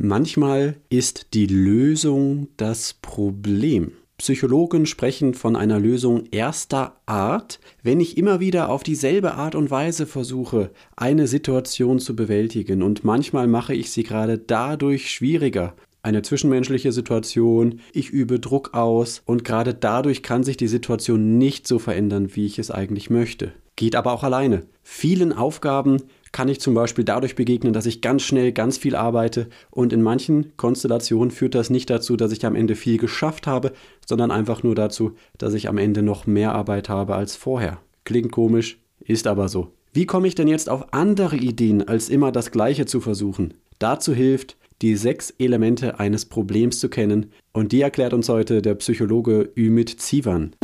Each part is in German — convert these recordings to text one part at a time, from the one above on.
Manchmal ist die Lösung das Problem. Psychologen sprechen von einer Lösung erster Art, wenn ich immer wieder auf dieselbe Art und Weise versuche, eine Situation zu bewältigen und manchmal mache ich sie gerade dadurch schwieriger. Eine zwischenmenschliche Situation, ich übe Druck aus und gerade dadurch kann sich die Situation nicht so verändern, wie ich es eigentlich möchte. Geht aber auch alleine. Vielen Aufgaben kann ich zum Beispiel dadurch begegnen, dass ich ganz schnell ganz viel arbeite und in manchen Konstellationen führt das nicht dazu, dass ich am Ende viel geschafft habe, sondern einfach nur dazu, dass ich am Ende noch mehr Arbeit habe als vorher. Klingt komisch, ist aber so. Wie komme ich denn jetzt auf andere Ideen, als immer das Gleiche zu versuchen? Dazu hilft, die sechs Elemente eines Problems zu kennen und die erklärt uns heute der Psychologe Ümit Zivan.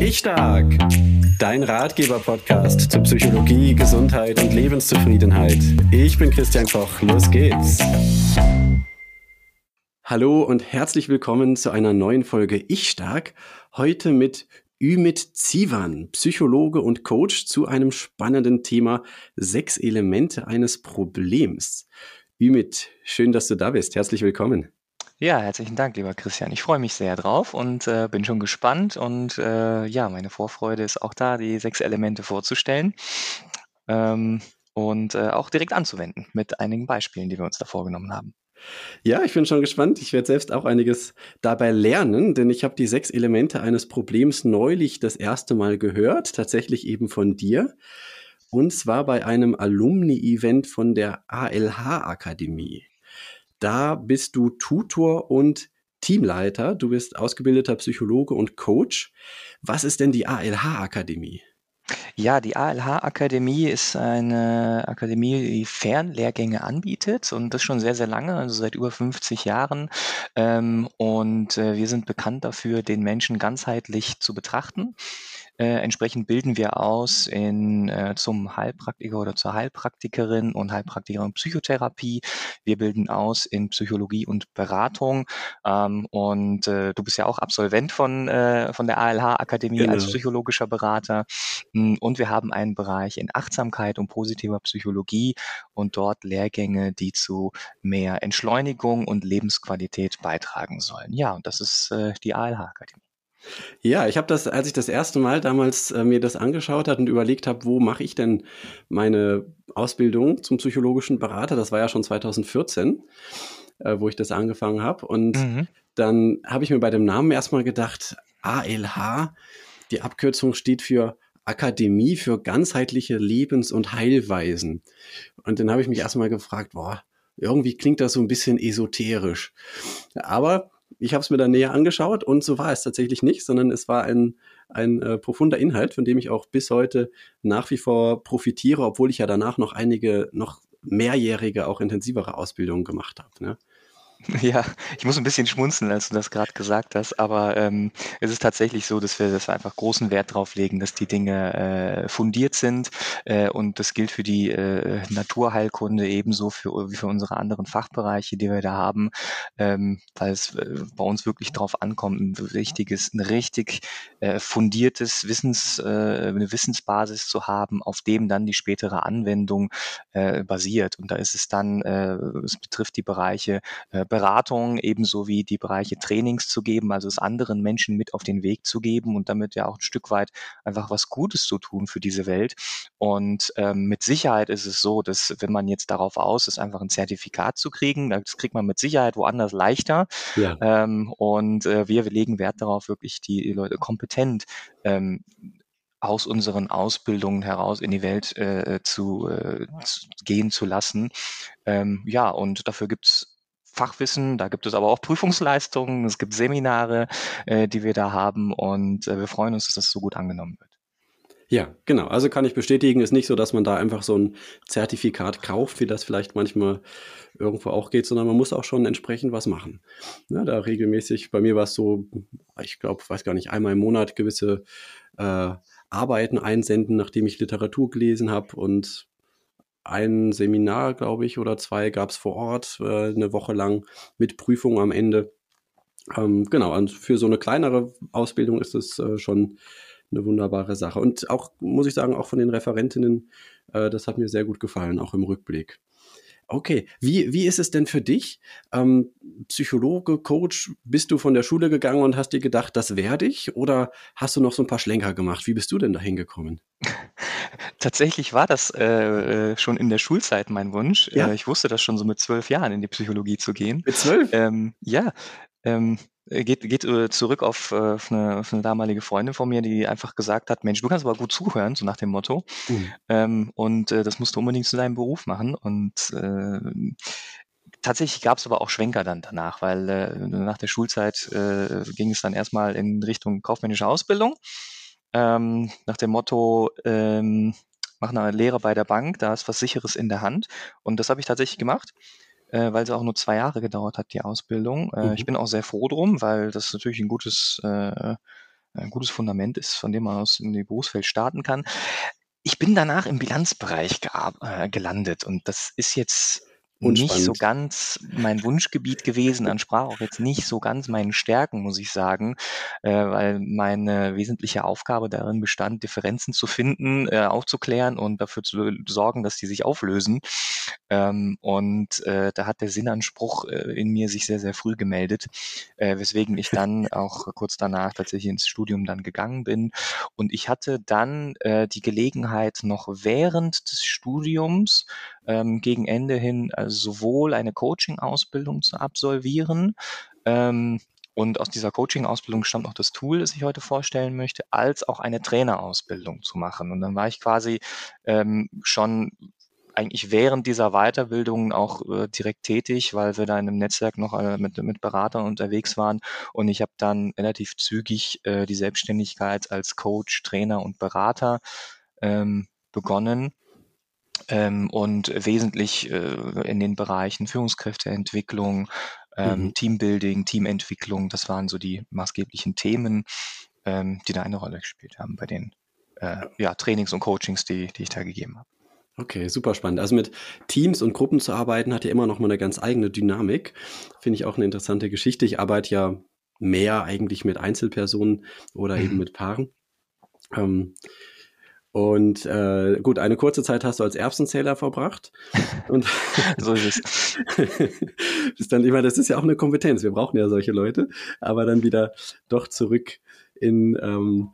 Ich Stark, dein Ratgeber-Podcast zu Psychologie, Gesundheit und Lebenszufriedenheit. Ich bin Christian Koch, los geht's. Hallo und herzlich willkommen zu einer neuen Folge Ich Stark. Heute mit Ümit Zivan, Psychologe und Coach zu einem spannenden Thema Sechs Elemente eines Problems. Ümit, schön, dass du da bist. Herzlich willkommen. Ja, herzlichen Dank, lieber Christian. Ich freue mich sehr drauf und äh, bin schon gespannt. Und äh, ja, meine Vorfreude ist auch da, die sechs Elemente vorzustellen ähm, und äh, auch direkt anzuwenden mit einigen Beispielen, die wir uns da vorgenommen haben. Ja, ich bin schon gespannt. Ich werde selbst auch einiges dabei lernen, denn ich habe die sechs Elemente eines Problems neulich das erste Mal gehört, tatsächlich eben von dir. Und zwar bei einem Alumni-Event von der ALH-Akademie. Da bist du Tutor und Teamleiter. Du bist ausgebildeter Psychologe und Coach. Was ist denn die ALH-Akademie? Ja, die ALH-Akademie ist eine Akademie, die Fernlehrgänge anbietet und das schon sehr, sehr lange, also seit über 50 Jahren. Ähm, und äh, wir sind bekannt dafür, den Menschen ganzheitlich zu betrachten. Äh, entsprechend bilden wir aus in, äh, zum Heilpraktiker oder zur Heilpraktikerin und Heilpraktikerin Psychotherapie. Wir bilden aus in Psychologie und Beratung. Ähm, und äh, du bist ja auch Absolvent von, äh, von der ALH-Akademie genau. als psychologischer Berater. Hm, und wir haben einen Bereich in Achtsamkeit und positiver Psychologie und dort Lehrgänge, die zu mehr Entschleunigung und Lebensqualität beitragen sollen. Ja, und das ist äh, die ALH-Akademie. Ja, ich habe das, als ich das erste Mal damals äh, mir das angeschaut hat und überlegt habe, wo mache ich denn meine Ausbildung zum psychologischen Berater, das war ja schon 2014, äh, wo ich das angefangen habe. Und mhm. dann habe ich mir bei dem Namen erstmal gedacht, ALH, die Abkürzung steht für Akademie für ganzheitliche Lebens- und Heilweisen. Und dann habe ich mich erstmal gefragt, boah, irgendwie klingt das so ein bisschen esoterisch. Aber ich habe es mir dann näher angeschaut und so war es tatsächlich nicht, sondern es war ein, ein äh, profunder Inhalt, von dem ich auch bis heute nach wie vor profitiere, obwohl ich ja danach noch einige, noch mehrjährige, auch intensivere Ausbildungen gemacht habe. Ne? Ja, ich muss ein bisschen schmunzeln, als du das gerade gesagt hast, aber ähm, es ist tatsächlich so, dass wir, dass einfach großen Wert drauf legen, dass die Dinge äh, fundiert sind äh, und das gilt für die äh, Naturheilkunde ebenso für, wie für unsere anderen Fachbereiche, die wir da haben, ähm, weil es äh, bei uns wirklich drauf ankommt, ein richtiges, ein richtig äh, fundiertes Wissens, äh, eine Wissensbasis zu haben, auf dem dann die spätere Anwendung basiert. Und da ist es dann, es betrifft die Bereiche Beratung ebenso wie die Bereiche Trainings zu geben, also es anderen Menschen mit auf den Weg zu geben und damit ja auch ein Stück weit einfach was Gutes zu tun für diese Welt. Und ähm, mit Sicherheit ist es so, dass wenn man jetzt darauf aus ist, einfach ein Zertifikat zu kriegen, das kriegt man mit Sicherheit woanders leichter. Ja. Ähm, und äh, wir, legen Wert darauf, wirklich die Leute kompetent ähm, aus unseren Ausbildungen heraus in die Welt äh, zu, äh, zu gehen zu lassen. Ähm, ja, und dafür gibt's Fachwissen, da gibt es aber auch Prüfungsleistungen, es gibt Seminare, äh, die wir da haben und äh, wir freuen uns, dass das so gut angenommen wird. Ja, genau. Also kann ich bestätigen, ist nicht so, dass man da einfach so ein Zertifikat kauft, wie das vielleicht manchmal irgendwo auch geht, sondern man muss auch schon entsprechend was machen. Ja, da regelmäßig, bei mir war es so, ich glaube, weiß gar nicht, einmal im Monat gewisse äh, Arbeiten einsenden, nachdem ich Literatur gelesen habe und ein Seminar, glaube ich, oder zwei gab es vor Ort, äh, eine Woche lang mit Prüfung am Ende. Ähm, genau, und für so eine kleinere Ausbildung ist es äh, schon eine wunderbare Sache. Und auch, muss ich sagen, auch von den Referentinnen, äh, das hat mir sehr gut gefallen, auch im Rückblick. Okay, wie, wie ist es denn für dich? Ähm, Psychologe, Coach, bist du von der Schule gegangen und hast dir gedacht, das werde ich? Oder hast du noch so ein paar Schlenker gemacht? Wie bist du denn da hingekommen? Tatsächlich war das äh, äh, schon in der Schulzeit mein Wunsch. Ja? Äh, ich wusste das schon so mit zwölf Jahren in die Psychologie zu gehen. Mit zwölf? Ähm, ja, ähm, äh, geht, geht äh, zurück auf, äh, auf, eine, auf eine damalige Freundin von mir, die einfach gesagt hat, Mensch, du kannst aber gut zuhören, so nach dem Motto. Mhm. Ähm, und äh, das musst du unbedingt zu deinem Beruf machen. Und tatsächlich gab es aber auch Schwenker dann danach, weil nach der Schulzeit ging es dann erstmal in Richtung kaufmännische Ausbildung. Ähm, nach dem Motto, ähm, mach eine Lehre bei der Bank, da ist was Sicheres in der Hand. Und das habe ich tatsächlich gemacht äh, weil es auch nur zwei Jahre gedauert hat, die Ausbildung. Äh, Ich Mhm. bin auch sehr froh drum, weil das natürlich ein gutes, äh, ein gutes Fundament ist, von dem man aus in die Berufswelt starten kann. Ich bin danach im Bilanzbereich äh, gelandet und das ist jetzt nicht so Unspannend. ganz mein Wunschgebiet gewesen, entsprach auch jetzt nicht so ganz meinen Stärken, muss ich sagen, äh, weil meine wesentliche Aufgabe darin bestand, Differenzen zu finden, äh, aufzuklären und dafür zu sorgen, dass die sich auflösen. Ähm, und äh, da hat der Sinnanspruch äh, in mir sich sehr, sehr früh gemeldet, äh, weswegen ich dann auch kurz danach tatsächlich ins Studium dann gegangen bin. Und ich hatte dann äh, die Gelegenheit, noch während des Studiums ähm, gegen Ende hin also sowohl eine Coaching-Ausbildung zu absolvieren, ähm, und aus dieser Coaching-Ausbildung stammt noch das Tool, das ich heute vorstellen möchte, als auch eine Trainerausbildung zu machen. Und dann war ich quasi ähm, schon eigentlich während dieser Weiterbildung auch äh, direkt tätig, weil wir da in einem Netzwerk noch äh, mit, mit Beratern unterwegs waren. Und ich habe dann relativ zügig äh, die Selbstständigkeit als Coach, Trainer und Berater ähm, begonnen ähm, und wesentlich äh, in den Bereichen Führungskräfteentwicklung, ähm, Mhm. Teambuilding, Teamentwicklung, das waren so die maßgeblichen Themen, ähm, die da eine Rolle gespielt haben bei den äh, ja, Trainings und Coachings, die, die ich da gegeben habe. Okay, super spannend. Also mit Teams und Gruppen zu arbeiten, hat ja immer noch mal eine ganz eigene Dynamik. Finde ich auch eine interessante Geschichte. Ich arbeite ja mehr eigentlich mit Einzelpersonen oder eben Mhm. mit Paaren. Ähm, und äh, gut, eine kurze Zeit hast du als Erbsenzähler verbracht. Und So ist es. bis dann, ich meine, das ist ja auch eine Kompetenz. Wir brauchen ja solche Leute, aber dann wieder doch zurück in, ähm,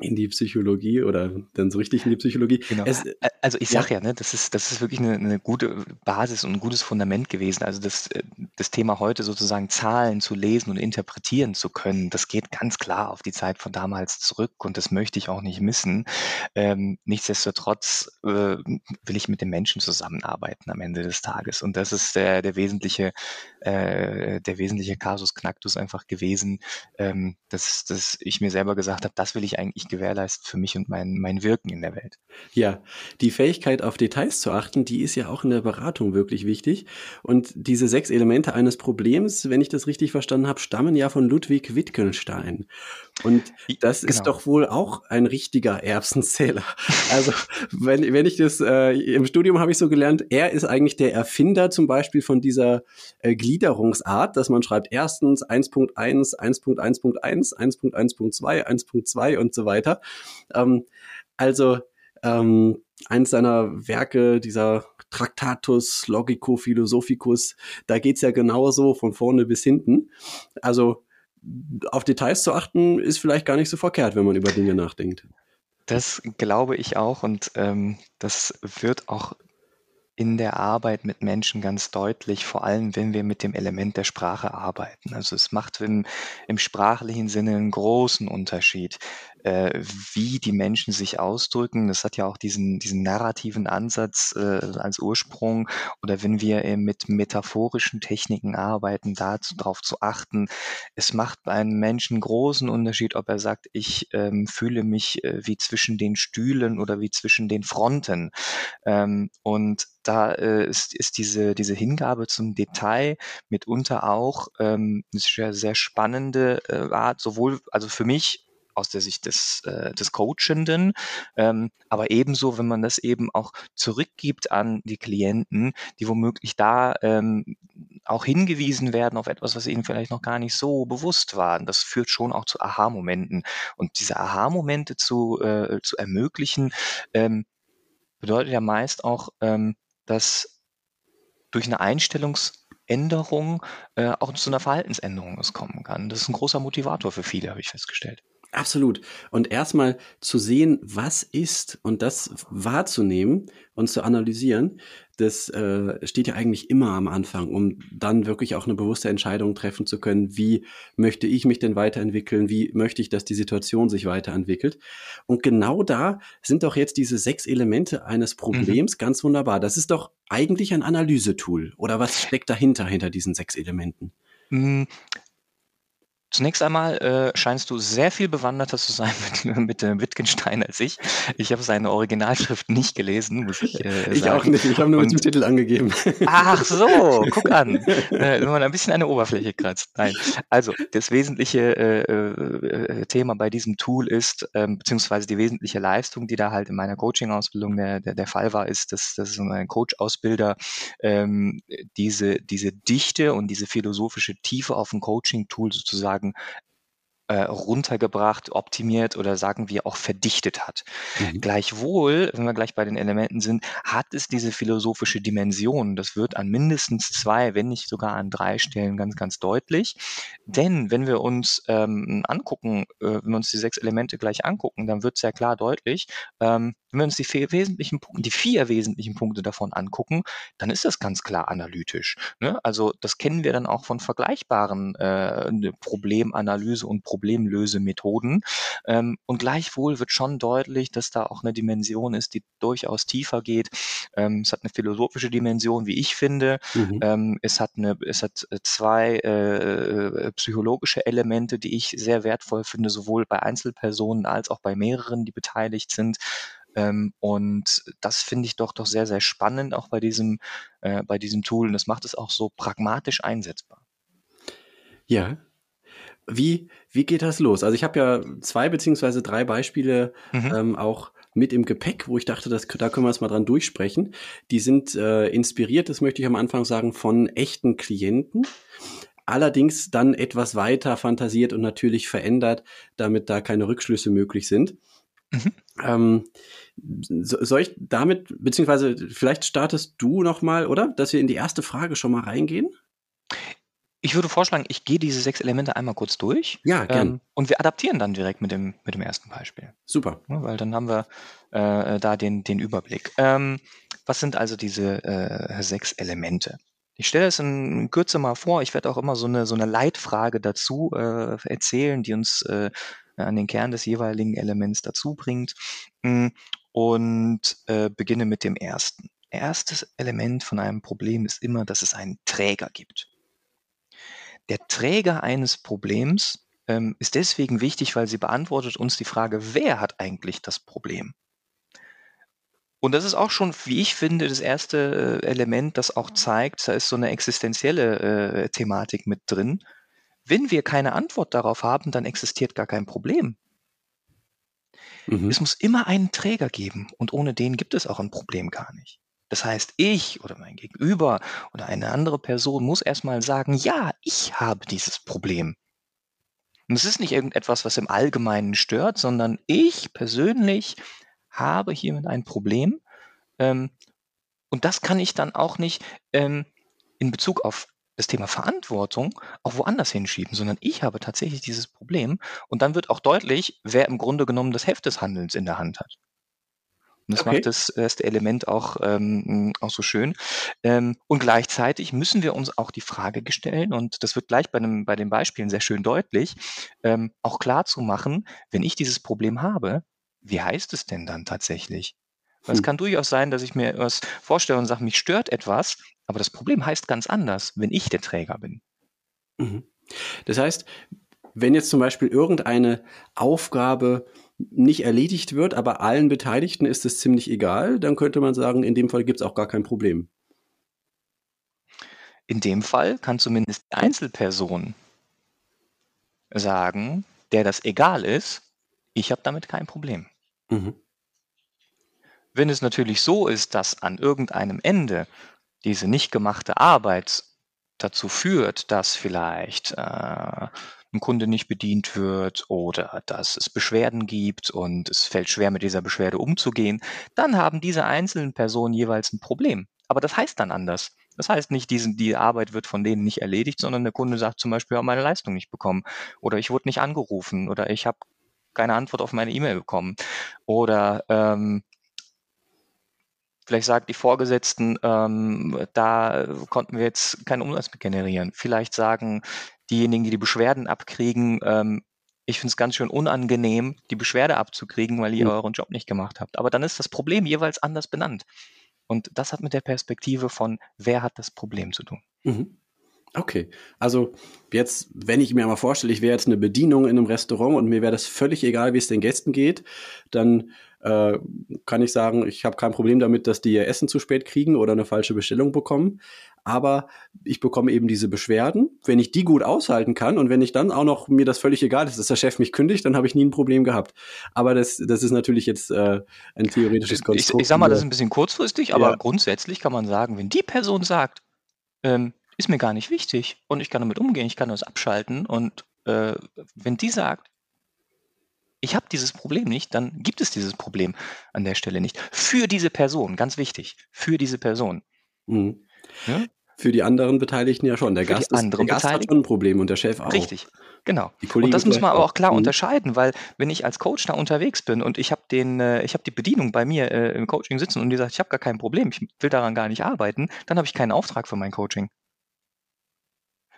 in die Psychologie oder dann so richtig in die Psychologie. Genau. Es, Also ich ja, sag ja, ne, das ist, das ist wirklich eine, eine gute Basis und ein gutes Fundament gewesen. Also das, äh, das Thema heute sozusagen Zahlen zu lesen und interpretieren zu können, das geht ganz klar auf die Zeit von damals zurück und das möchte ich auch nicht missen. Ähm, nichtsdestotrotz äh, will ich mit den Menschen zusammenarbeiten am Ende des Tages und das ist der, der wesentliche, äh, der wesentliche Kasus Knacktus einfach gewesen, ähm, dass, dass ich mir selber gesagt habe, das will ich eigentlich gewährleisten für mich und mein, mein Wirken in der Welt. Ja, die Fähigkeit auf Details zu achten, die ist ja auch in der Beratung wirklich wichtig. Und diese sechs Elemente eines Problems, wenn ich das richtig verstanden habe, stammen ja von Ludwig Wittgenstein. Und das ist Genau. doch wohl auch ein richtiger Erbsenzähler. Also wenn, wenn ich das äh, im Studium habe ich so gelernt, er ist eigentlich der Erfinder zum Beispiel von dieser äh, Gliederungsart, dass man schreibt erstens 1.1, 1.1.1, 1.1.2, 1.2 und so weiter. Ähm, also ähm, eins seiner Werke, dieser Tractatus Logico Philosophicus, da geht's ja genauso von vorne bis hinten. Also auf Details zu achten, ist vielleicht gar nicht so verkehrt, wenn man über Dinge nachdenkt. Das glaube ich auch und ähm, das wird auch in der Arbeit mit Menschen ganz deutlich, vor allem wenn wir mit dem Element der Sprache arbeiten. Also es macht im, im sprachlichen Sinne einen großen Unterschied, äh, wie die Menschen sich ausdrücken. Das hat ja auch diesen, diesen narrativen Ansatz äh, als Ursprung. Oder wenn wir äh, mit metaphorischen Techniken arbeiten, darauf zu achten. Es macht einem Menschen großen Unterschied, ob er sagt, ich ähm, fühle mich äh, wie zwischen den Stühlen oder wie zwischen den Fronten. Ähm, und da äh, ist, ist diese, diese Hingabe zum Detail mitunter auch ähm, eine sehr, sehr spannende äh, Art, sowohl, also für mich aus der Sicht des, äh, des Coachenden, ähm, aber ebenso, wenn man das eben auch zurückgibt an die Klienten, die womöglich da ähm, auch hingewiesen werden auf etwas, was ihnen vielleicht noch gar nicht so bewusst war. Das führt schon auch zu Aha-Momenten. Und diese Aha-Momente zu, äh, zu ermöglichen, ähm, bedeutet ja meist auch, ähm, dass durch eine Einstellungsänderung äh, auch zu einer Verhaltensänderung es kommen kann. Das ist ein großer Motivator für viele, habe ich festgestellt. Absolut. Und erstmal zu sehen, was ist und das wahrzunehmen und zu analysieren, das äh, steht ja eigentlich immer am Anfang, um dann wirklich auch eine bewusste Entscheidung treffen zu können, wie möchte ich mich denn weiterentwickeln, wie möchte ich, dass die Situation sich weiterentwickelt. Und genau da sind doch jetzt diese sechs Elemente eines mhm. Problems mhm. ganz wunderbar. Das ist doch eigentlich ein Analysetool. Oder was steckt dahinter, hinter diesen sechs Elementen? Zunächst einmal äh, scheinst du sehr viel bewanderter zu sein mit, mit dem Wittgenstein als ich. Ich habe seine Originalschrift nicht gelesen, muss ich äh, Ich auch nicht, ich habe nur Und, mit dem Titel angegeben. Ach so, guck an. Äh, wenn man ein bisschen an der Oberfläche kratzt. Nein. Also, das wesentliche äh, äh, Thema bei diesem Tool ist, ähm, beziehungsweise die wesentliche Leistung, die da halt in meiner Coaching-Ausbildung der, der, der Fall war, ist, dass, dass ein Coach-Ausbilder ähm, diese, diese Dichte und diese philosophische Tiefe auf ein Coaching-Tool sozusagen sozusagen äh, runtergebracht, optimiert oder sagen wir auch verdichtet hat. Mhm. Gleichwohl, wenn wir gleich bei den Elementen sind, hat es diese philosophische Dimension. Das wird an mindestens zwei, wenn nicht sogar an drei Stellen ganz, ganz deutlich. Denn wenn wir uns ähm, angucken, äh, wenn wir uns die sechs Elemente gleich angucken, dann wird sehr klar deutlich, ähm, wenn wir uns die vier wesentlichen Punkte, die vier wesentlichen Punkte davon angucken, dann ist das ganz klar analytisch. Ne? Also das kennen wir dann auch von vergleichbaren äh, Problemanalyse und Problemlösemethoden. Ähm, und gleichwohl wird schon deutlich, dass da auch eine Dimension ist, die durchaus tiefer geht. Ähm, es hat eine philosophische Dimension, wie ich finde. Mhm. Ähm, es hat eine, es hat äh, zwei äh, äh, psychologische Elemente, die ich sehr wertvoll finde, sowohl bei Einzelpersonen als auch bei mehreren, die beteiligt sind. Ähm, und das finde ich doch doch sehr, sehr spannend, auch bei diesem, äh, bei diesem Tool. Und das macht es auch so pragmatisch einsetzbar. Ja. Wie, wie geht das los? Also ich habe ja zwei beziehungsweise drei Beispiele mhm. ähm, auch mit im Gepäck, wo ich dachte, das, da können wir es mal dran durchsprechen. Die sind äh, inspiriert, das möchte ich am Anfang sagen, von echten Klienten. Allerdings dann etwas weiter fantasiert und natürlich verändert, damit da keine Rückschlüsse möglich sind. Mhm. Ähm, soll ich damit, beziehungsweise vielleicht startest du nochmal, oder? Dass wir in die erste Frage schon mal reingehen? Ich würde vorschlagen, ich gehe diese sechs Elemente einmal kurz durch. Ja, gern. Ähm, und wir adaptieren dann direkt mit dem, mit dem ersten Beispiel. Super. Ja, weil dann haben wir äh, da den, den Überblick. Ähm, was sind also diese äh, sechs Elemente? Ich stelle es in Kürze mal vor. Ich werde auch immer so eine, so eine Leitfrage dazu äh, erzählen, die uns äh, an den Kern des jeweiligen Elements dazu bringt. Hm, und äh, beginne mit dem ersten. Erstes Element von einem Problem ist immer, dass es einen Träger gibt. Der Träger eines Problems ähm, ist deswegen wichtig, weil sie beantwortet uns die Frage, wer hat eigentlich das Problem? Und das ist auch schon, wie ich finde, das erste äh, Element, das auch zeigt, da ist so eine existenzielle äh, Thematik mit drin. Wenn wir keine Antwort darauf haben, dann existiert gar kein Problem. Mhm. Es muss immer einen Träger geben und ohne den gibt es auch ein Problem gar nicht. Das heißt, ich oder mein Gegenüber oder eine andere Person muss erstmal sagen, ja, ich habe dieses Problem. Und es ist nicht irgendetwas, was im Allgemeinen stört, sondern ich persönlich habe hiermit ein Problem. Ähm, und das kann ich dann auch nicht ähm, in Bezug auf das Thema Verantwortung auch woanders hinschieben, sondern ich habe tatsächlich dieses Problem und dann wird auch deutlich, wer im Grunde genommen das Heft des Handelns in der Hand hat. Und das okay. macht das erste Element auch, ähm, auch so schön. Ähm, und gleichzeitig müssen wir uns auch die Frage stellen, und das wird gleich bei, einem, bei den Beispielen sehr schön deutlich, ähm, auch klar zu machen, wenn ich dieses Problem habe, wie heißt es denn dann tatsächlich? Hm. Es kann durchaus sein, dass ich mir etwas vorstelle und sage, mich stört etwas, aber das Problem heißt ganz anders, wenn ich der Träger bin. Mhm. Das heißt, wenn jetzt zum Beispiel irgendeine Aufgabe nicht erledigt wird, aber allen Beteiligten ist es ziemlich egal, dann könnte man sagen, in dem Fall gibt es auch gar kein Problem. In dem Fall kann zumindest die Einzelperson sagen, der das egal ist, ich habe damit kein Problem. Mhm. Wenn es natürlich so ist, dass an irgendeinem Ende diese nicht gemachte Arbeit dazu führt, dass vielleicht äh, ein Kunde nicht bedient wird oder dass es Beschwerden gibt und es fällt schwer, mit dieser Beschwerde umzugehen, dann haben diese einzelnen Personen jeweils ein Problem. Aber das heißt dann anders. Das heißt nicht, diesen, die Arbeit wird von denen nicht erledigt, sondern der Kunde sagt zum Beispiel, ich habe meine Leistung nicht bekommen oder ich wurde nicht angerufen oder ich habe keine Antwort auf meine E-Mail bekommen oder ähm, Vielleicht sagt die Vorgesetzten, ähm, da konnten wir jetzt keinen Umsatz mit generieren. Vielleicht sagen diejenigen, die die Beschwerden abkriegen, ähm, ich finde es ganz schön unangenehm, die Beschwerde abzukriegen, weil ihr mhm. euren Job nicht gemacht habt. Aber dann ist das Problem jeweils anders benannt. Und das hat mit der Perspektive von, wer hat das Problem zu tun. Mhm. Okay, also jetzt, wenn ich mir mal vorstelle, ich wäre jetzt eine Bedienung in einem Restaurant und mir wäre das völlig egal, wie es den Gästen geht, dann äh, kann ich sagen, ich habe kein Problem damit, dass die ihr Essen zu spät kriegen oder eine falsche Bestellung bekommen. Aber ich bekomme eben diese Beschwerden. Wenn ich die gut aushalten kann und wenn ich dann auch noch mir das völlig egal ist, dass der Chef mich kündigt, dann habe ich nie ein Problem gehabt. Aber das, das ist natürlich jetzt äh, ein theoretisches Konstrukt. Ich, ich sag mal, das ist ein bisschen kurzfristig, aber ja. grundsätzlich kann man sagen, wenn die Person sagt, ähm, ist mir gar nicht wichtig und ich kann damit umgehen, ich kann das abschalten und äh, wenn die sagt, ich habe dieses Problem nicht, dann gibt es dieses Problem an der Stelle nicht. Für diese Person, ganz wichtig, für diese Person. Mhm. Ja? Für die anderen Beteiligten ja schon. Der für Gast, ist, der Gast hat schon ein Problem und der Chef auch. Richtig, genau. Und das muss man aber auch klar mhm. unterscheiden, weil wenn ich als Coach da unterwegs bin und ich habe den, äh, ich habe die Bedienung bei mir äh, im Coaching sitzen und die sagt, ich habe gar kein Problem, ich will daran gar nicht arbeiten, dann habe ich keinen Auftrag für mein Coaching.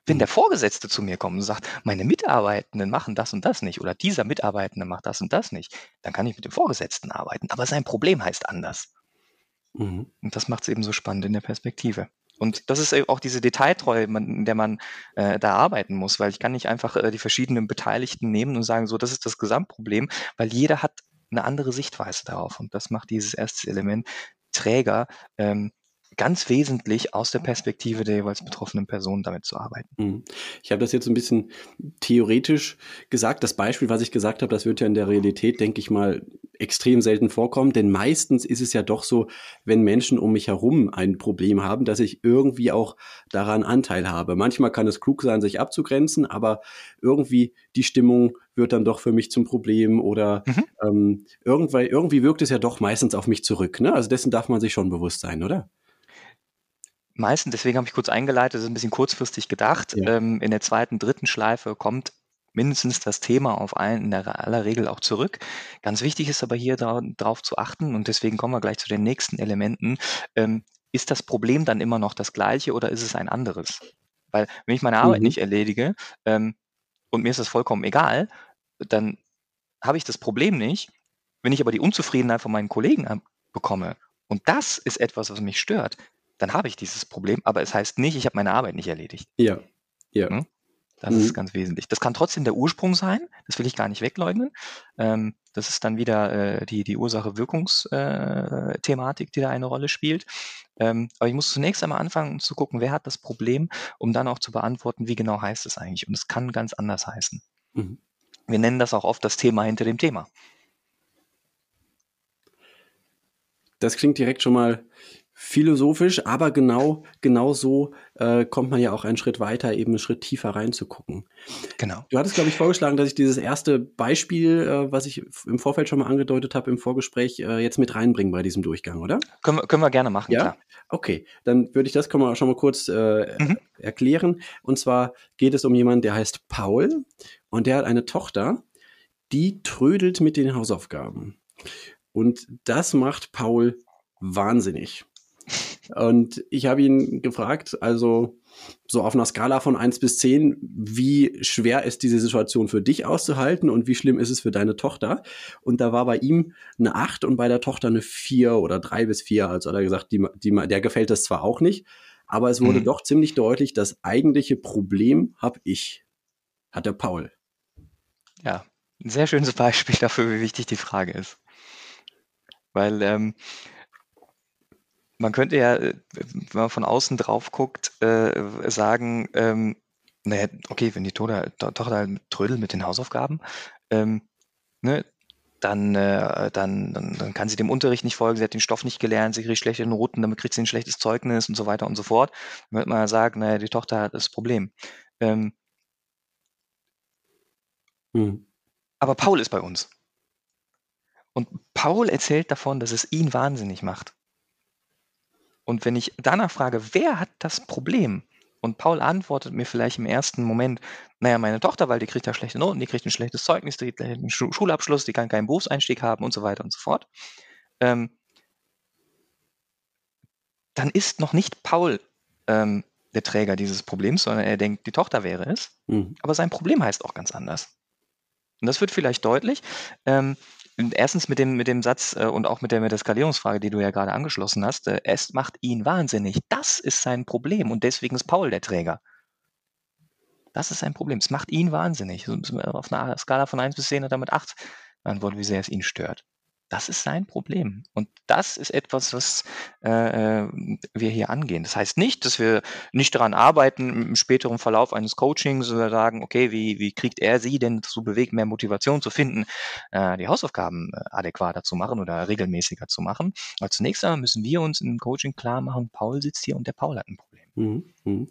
Wenn der Vorgesetzte zu mir kommt und sagt, meine Mitarbeitenden machen das und das nicht oder dieser Mitarbeitende macht das und das nicht, dann kann ich mit dem Vorgesetzten arbeiten. Aber sein Problem heißt anders. Mhm. Und das macht es eben so spannend in der Perspektive. Und das ist auch diese Detailtreue, in der man äh, da arbeiten muss, weil ich kann nicht einfach äh, die verschiedenen Beteiligten nehmen und sagen, so, das ist das Gesamtproblem, weil jeder hat eine andere Sichtweise darauf. Und das macht dieses erste Element Träger ähm, ganz wesentlich aus der Perspektive der jeweils betroffenen Person damit zu arbeiten. Mhm. Ich habe das jetzt ein bisschen theoretisch gesagt. Das Beispiel, was ich gesagt habe, das wird ja in der Realität, denke ich mal, extrem selten vorkommen. Denn meistens ist es ja doch so, wenn Menschen um mich herum ein Problem haben, dass ich irgendwie auch daran Anteil habe. Manchmal kann es klug sein, sich abzugrenzen, aber irgendwie die Stimmung wird dann doch für mich zum Problem oder mhm. ähm, irgendwie, irgendwie wirkt es ja doch meistens auf mich zurück. Ne? Also dessen darf man sich schon bewusst sein, oder? Meisten, deswegen habe ich kurz eingeleitet, das ist ein bisschen kurzfristig gedacht. Ja. Ähm, in der zweiten, dritten Schleife kommt mindestens das Thema auf allen, in der aller Regel auch zurück. Ganz wichtig ist aber hier darauf zu achten und deswegen kommen wir gleich zu den nächsten Elementen. Ähm, ist das Problem dann immer noch das gleiche oder ist es ein anderes? Weil wenn ich meine Arbeit mhm. nicht erledige ähm, und mir ist das vollkommen egal, dann habe ich das Problem nicht. Wenn ich aber die Unzufriedenheit von meinen Kollegen bekomme und das ist etwas, was mich stört, dann habe ich dieses Problem, aber es heißt nicht, ich habe meine Arbeit nicht erledigt. Ja, ja. Hm? Das mhm. ist ganz wesentlich. Das kann trotzdem der Ursprung sein, das will ich gar nicht wegleugnen. Ähm, das ist dann wieder äh, die, die Ursache-Wirkungsthematik, äh, die da eine Rolle spielt. Ähm, aber ich muss zunächst einmal anfangen, um zu gucken, wer hat das Problem, um dann auch zu beantworten, wie genau heißt es eigentlich. Und es kann ganz anders heißen. Mhm. Wir nennen das auch oft das Thema hinter dem Thema. Das klingt direkt schon mal philosophisch, aber genau, genau so äh, kommt man ja auch einen Schritt weiter, eben einen Schritt tiefer reinzugucken. Genau. Du hattest, glaube ich, vorgeschlagen, dass ich dieses erste Beispiel, äh, was ich im Vorfeld schon mal angedeutet habe im Vorgespräch, äh, jetzt mit reinbringen bei diesem Durchgang, oder? Können wir, können wir gerne machen, ja? Klar. Okay, dann würde ich das schon mal kurz äh, mhm. erklären. Und zwar geht es um jemanden, der heißt Paul und der hat eine Tochter, die trödelt mit den Hausaufgaben. Und das macht Paul wahnsinnig. Und ich habe ihn gefragt, also so auf einer Skala von eins bis zehn, wie schwer ist diese Situation für dich auszuhalten und wie schlimm ist es für deine Tochter? Und da war bei ihm eine acht und bei der Tochter eine vier oder drei bis vier. Also hat er gesagt, die, die, der gefällt das zwar auch nicht, aber es wurde mhm. doch ziemlich deutlich, das eigentliche Problem habe ich, hat der Paul. Ja, ein sehr schönes Beispiel dafür, wie wichtig die Frage ist. Weil ähm, man könnte ja, äh, wenn man von außen drauf guckt, äh, sagen, ähm, naja, okay, wenn die Tochter, Tochter halt trödelt mit den Hausaufgaben, ähm, ne, dann, äh, dann, dann, dann kann sie dem Unterricht nicht folgen, sie hat den Stoff nicht gelernt, sie kriegt schlechte Noten, damit kriegt sie ein schlechtes Zeugnis und so weiter und so fort. Dann wird man ja sagen, naja, die Tochter hat das Problem. Ähm, hm. Aber Paul ist bei uns. Und Paul erzählt davon, dass es ihn wahnsinnig macht Und wenn ich danach frage, wer hat das Problem? Und Paul antwortet mir vielleicht im ersten Moment, naja, meine Tochter, weil die kriegt ja schlechte Noten, die kriegt ein schlechtes Zeugnis, die kriegt einen Schulabschluss, die kann keinen Berufseinstieg haben und so weiter und so fort. Ähm, dann ist noch nicht Paul ähm, der Träger dieses Problems, sondern er denkt, die Tochter wäre es. Mhm. Aber sein Problem heißt auch ganz anders. Und das wird vielleicht deutlich. Ähm, erstens mit dem, mit dem Satz äh, und auch mit der, mit der Skalierungsfrage, die du ja gerade angeschlossen hast. Äh, es macht ihn wahnsinnig. Das ist sein Problem und deswegen ist Paul der Träger. Das ist sein Problem. Es macht ihn wahnsinnig. Auf einer Skala von 1 bis 10 hat er mit 8 antwortet, wie sehr es ihn stört. Das ist sein Problem. Und das ist etwas, was äh, äh, wir hier angehen. Das heißt nicht, dass wir nicht daran arbeiten, im späteren Verlauf eines Coachings oder sagen, okay, wie, wie kriegt er sie denn dazu bewegt, mehr Motivation zu finden, äh, die Hausaufgaben äh, adäquater zu machen oder regelmäßiger zu machen. Aber zunächst einmal müssen wir uns im Coaching klar machen, Paul sitzt hier und der Paul hat ein Problem. Mhm, mhm.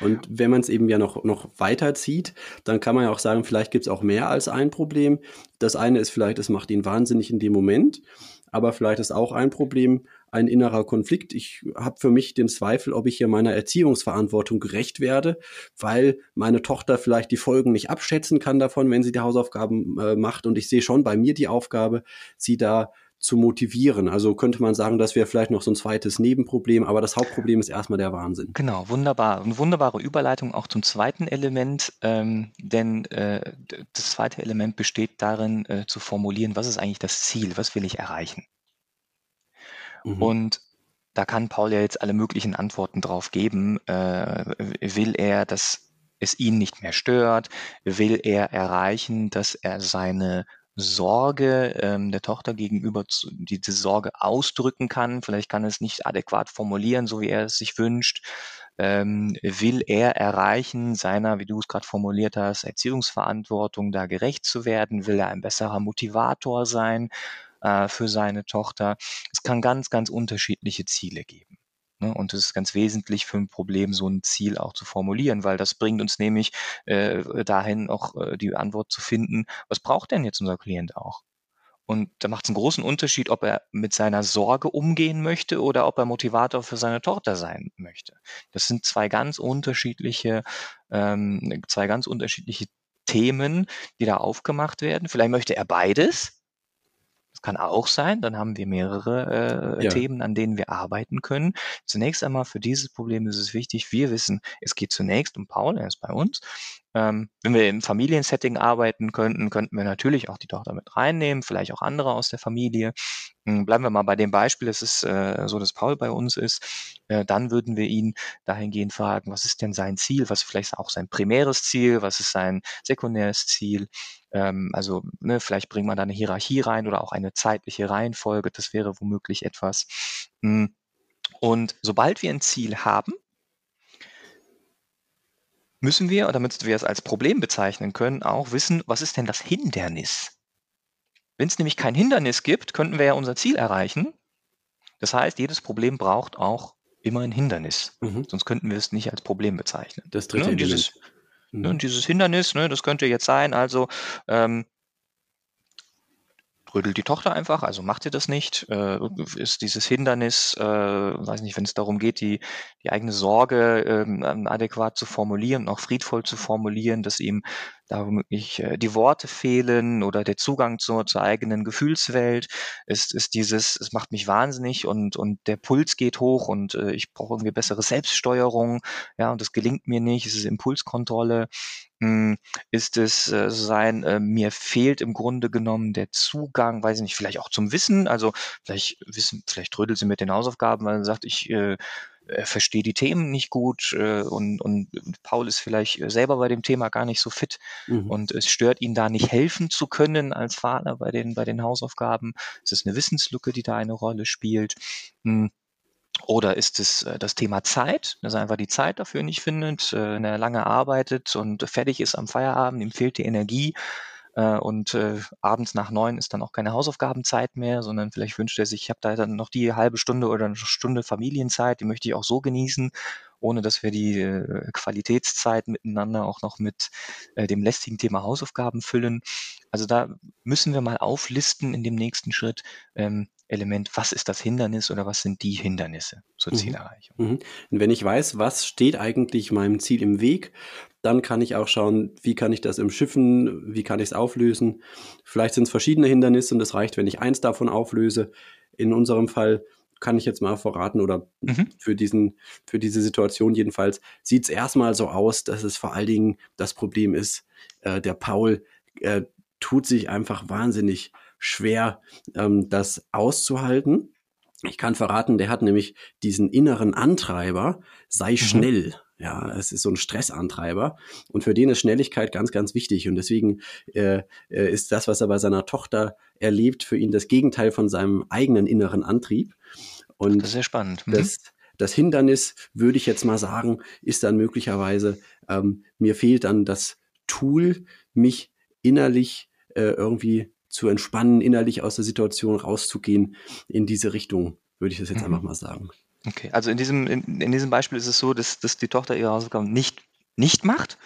Und wenn man es eben ja noch, noch weiter zieht, dann kann man ja auch sagen, vielleicht gibt es auch mehr als ein Problem. Das eine ist vielleicht, es macht ihn wahnsinnig in dem Moment, aber vielleicht ist auch ein Problem ein innerer Konflikt. Ich habe für mich den Zweifel, ob ich hier meiner Erziehungsverantwortung gerecht werde, weil meine Tochter vielleicht die Folgen nicht abschätzen kann davon, wenn sie die Hausaufgaben äh, macht. Und ich sehe schon bei mir die Aufgabe, sie da zu motivieren. Also könnte man sagen, das wäre vielleicht noch so ein zweites Nebenproblem, aber das Hauptproblem ist erstmal der Wahnsinn. Genau, wunderbar. Eine wunderbare Überleitung auch zum zweiten Element, ähm, denn äh, das zweite Element besteht darin, äh, zu formulieren, was ist eigentlich das Ziel, was will ich erreichen. Mhm. Und da kann Paul ja jetzt alle möglichen Antworten drauf geben. Äh, will er, dass es ihn nicht mehr stört? Will er erreichen, dass er seine Sorge ähm, der Tochter gegenüber zu, diese Sorge ausdrücken kann. Vielleicht kann er es nicht adäquat formulieren, so wie er es sich wünscht. Ähm, will er erreichen, seiner, wie du es gerade formuliert hast, Erziehungsverantwortung da gerecht zu werden? Will er ein besserer Motivator sein äh, für seine Tochter? Es kann ganz, ganz unterschiedliche Ziele geben. Ne? Und es ist ganz wesentlich für ein Problem, so ein Ziel auch zu formulieren, weil das bringt uns nämlich äh, dahin, auch äh, die Antwort zu finden, was braucht denn jetzt unser Klient auch? Und da macht es einen großen Unterschied, ob er mit seiner Sorge umgehen möchte oder ob er Motivator für seine Tochter sein möchte. Das sind zwei ganz unterschiedliche, ähm, zwei ganz unterschiedliche Themen, die da aufgemacht werden. Vielleicht möchte er beides, kann auch sein, dann haben wir mehrere äh, ja. Themen, an denen wir arbeiten können. Zunächst einmal für dieses Problem ist es wichtig, wir wissen, es geht zunächst um Paul, er ist bei uns. Ähm, wenn wir im Familiensetting arbeiten könnten, könnten wir natürlich auch die Tochter mit reinnehmen, vielleicht auch andere aus der Familie. Hm, bleiben wir mal bei dem Beispiel, es ist äh, so, dass Paul bei uns ist. Äh, dann würden wir ihn dahingehend fragen, was ist denn sein Ziel, was ist vielleicht auch sein primäres Ziel, was ist sein sekundäres Ziel. Ähm, also ne, vielleicht bringt man da eine Hierarchie rein oder auch eine zeitliche Reihenfolge, das wäre womöglich etwas. Hm, und sobald wir ein Ziel haben, müssen wir, damit wir es als Problem bezeichnen können, auch wissen, was ist denn das Hindernis? Wenn es nämlich kein Hindernis gibt, könnten wir ja unser Ziel erreichen. Das heißt, jedes Problem braucht auch immer ein Hindernis. Mhm. Sonst könnten wir es nicht als Problem bezeichnen. Das dritte ne? dieses, mhm. Ne, dieses Hindernis, ne, das könnte jetzt sein, also ähm, rödelt die Tochter einfach, also macht sie das nicht, äh, ist dieses Hindernis, äh, weiß nicht, wenn es darum geht, die, die eigene Sorge ähm, adäquat zu formulieren und auch friedvoll zu formulieren, dass ihm da womöglich äh, die Worte fehlen oder der Zugang zur, zur eigenen Gefühlswelt, ist, ist dieses, es macht mich wahnsinnig und, und der Puls geht hoch und äh, ich brauche irgendwie bessere Selbststeuerung, ja, und das gelingt mir nicht, es ist Impulskontrolle, hm, ist es äh, sein, äh, mir fehlt im Grunde genommen der Zugang, weiß ich nicht, vielleicht auch zum Wissen, also vielleicht wissen, vielleicht trödelt sie mit den Hausaufgaben, weil sie sagt, ich äh, er versteht die Themen nicht gut äh, und, und Paul ist vielleicht selber bei dem Thema gar nicht so fit mhm. und es stört ihn da nicht helfen zu können als Vater bei den, bei den Hausaufgaben. Es ist eine Wissenslücke, die da eine Rolle spielt. Mhm. Oder ist es äh, das Thema Zeit, dass er einfach die Zeit dafür nicht findet, äh, er lange arbeitet und fertig ist am Feierabend, ihm fehlt die Energie äh, und äh, abends nach neun ist dann auch keine Hausaufgabenzeit mehr, sondern vielleicht wünscht er sich, ich habe da dann noch die halbe Stunde oder eine Stunde Familienzeit, die möchte ich auch so genießen, ohne dass wir die äh, Qualitätszeit miteinander auch noch mit äh, dem lästigen Thema Hausaufgaben füllen. Also da müssen wir mal auflisten in dem nächsten Schritt, ähm, Element, was ist das Hindernis oder was sind die Hindernisse zur Mhm. Zielerreichung? Mhm. Und wenn ich weiß, was steht eigentlich meinem Ziel im Weg, dann kann ich auch schauen, wie kann ich das im Schiffen, wie kann ich es auflösen. Vielleicht sind es verschiedene Hindernisse und es reicht, wenn ich eins davon auflöse. In unserem Fall kann ich jetzt mal verraten oder Mhm. für, diesen, für diese Situation jedenfalls sieht es erstmal so aus, dass es vor allen Dingen das Problem ist, äh, der Paul äh, tut sich einfach wahnsinnig schwer, ähm, das auszuhalten. Ich kann verraten, der hat nämlich diesen inneren Antreiber, sei Mhm. schnell. Ja, es ist so ein Stressantreiber. Und für den ist Schnelligkeit ganz, ganz wichtig. Und deswegen äh, äh, ist das, was er bei seiner Tochter erlebt, für ihn das Gegenteil von seinem eigenen inneren Antrieb. Und Das ist sehr spannend. Mhm. das, das Hindernis, würde ich jetzt mal sagen, ist dann möglicherweise, ähm, mir fehlt dann das Tool, mich innerlich äh, irgendwie zu entspannen, innerlich aus der Situation rauszugehen. In diese Richtung würde ich das jetzt Mhm. einfach mal sagen. Okay, also in diesem, in, in diesem Beispiel ist es so, dass, dass die Tochter ihre Hausaufgaben nicht, nicht macht.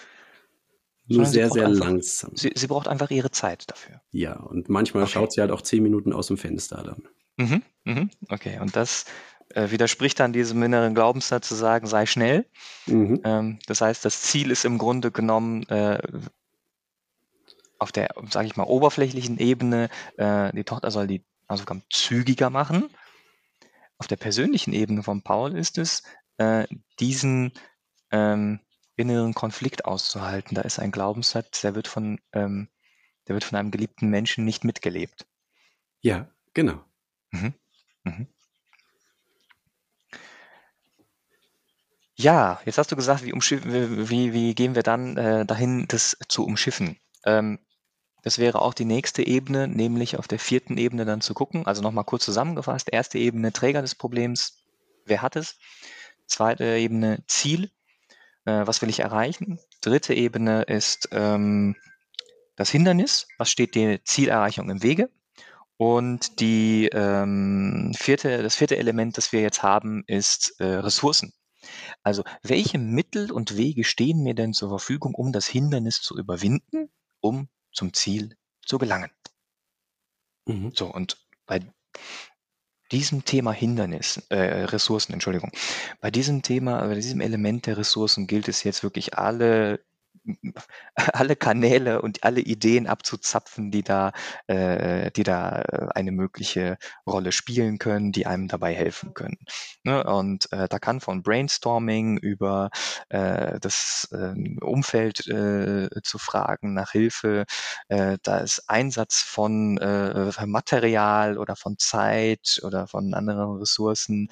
Nur sehr, sehr einfach- langsam. Sie, sie braucht einfach ihre Zeit dafür. Ja, und manchmal Okay. schaut sie halt auch zehn Minuten aus dem Fenster dann. Mhm, mhm, okay, und das äh, widerspricht dann diesem inneren Glaubenssatz zu sagen, sei schnell. Mhm. Ähm, das heißt, das Ziel ist im Grunde genommen äh, auf der, sage ich mal, oberflächlichen Ebene, äh, die Tochter soll die Hausaufgaben zügiger machen. Auf der persönlichen Ebene von Paul ist es, äh, diesen ähm, inneren Konflikt auszuhalten. Da ist ein Glaubenssatz, der wird von, ähm, der wird von einem geliebten Menschen nicht mitgelebt. Ja, genau. Mhm. Mhm. Ja, jetzt hast du gesagt, wie, wie, wie gehen wir dann äh, dahin, das zu umschiffen? Ähm, das wäre auch die nächste Ebene, nämlich auf der vierten Ebene dann zu gucken. Also nochmal kurz zusammengefasst. Erste Ebene, Träger des Problems, wer hat es? Zweite Ebene, Ziel, äh, was will ich erreichen? Dritte Ebene ist ähm, das Hindernis, was steht der Zielerreichung im Wege? Und die ähm, vierte, das vierte Element, das wir jetzt haben, ist äh, Ressourcen. Also welche Mittel und Wege stehen mir denn zur Verfügung, um das Hindernis zu überwinden, um zum Ziel zu gelangen? Mhm. So, und bei diesem Thema Hindernis, äh, Ressourcen, Entschuldigung, bei diesem Thema, bei diesem Element der Ressourcen gilt es jetzt wirklich alle alle Kanäle und alle Ideen abzuzapfen, die da, äh, die da äh, eine mögliche Rolle spielen können, die einem dabei helfen können. Ne? Und äh, da kann von Brainstorming über äh, das ähm, Umfeld äh, zu fragen nach Hilfe, äh, da ist Einsatz von Material oder von Zeit oder von anderen Ressourcen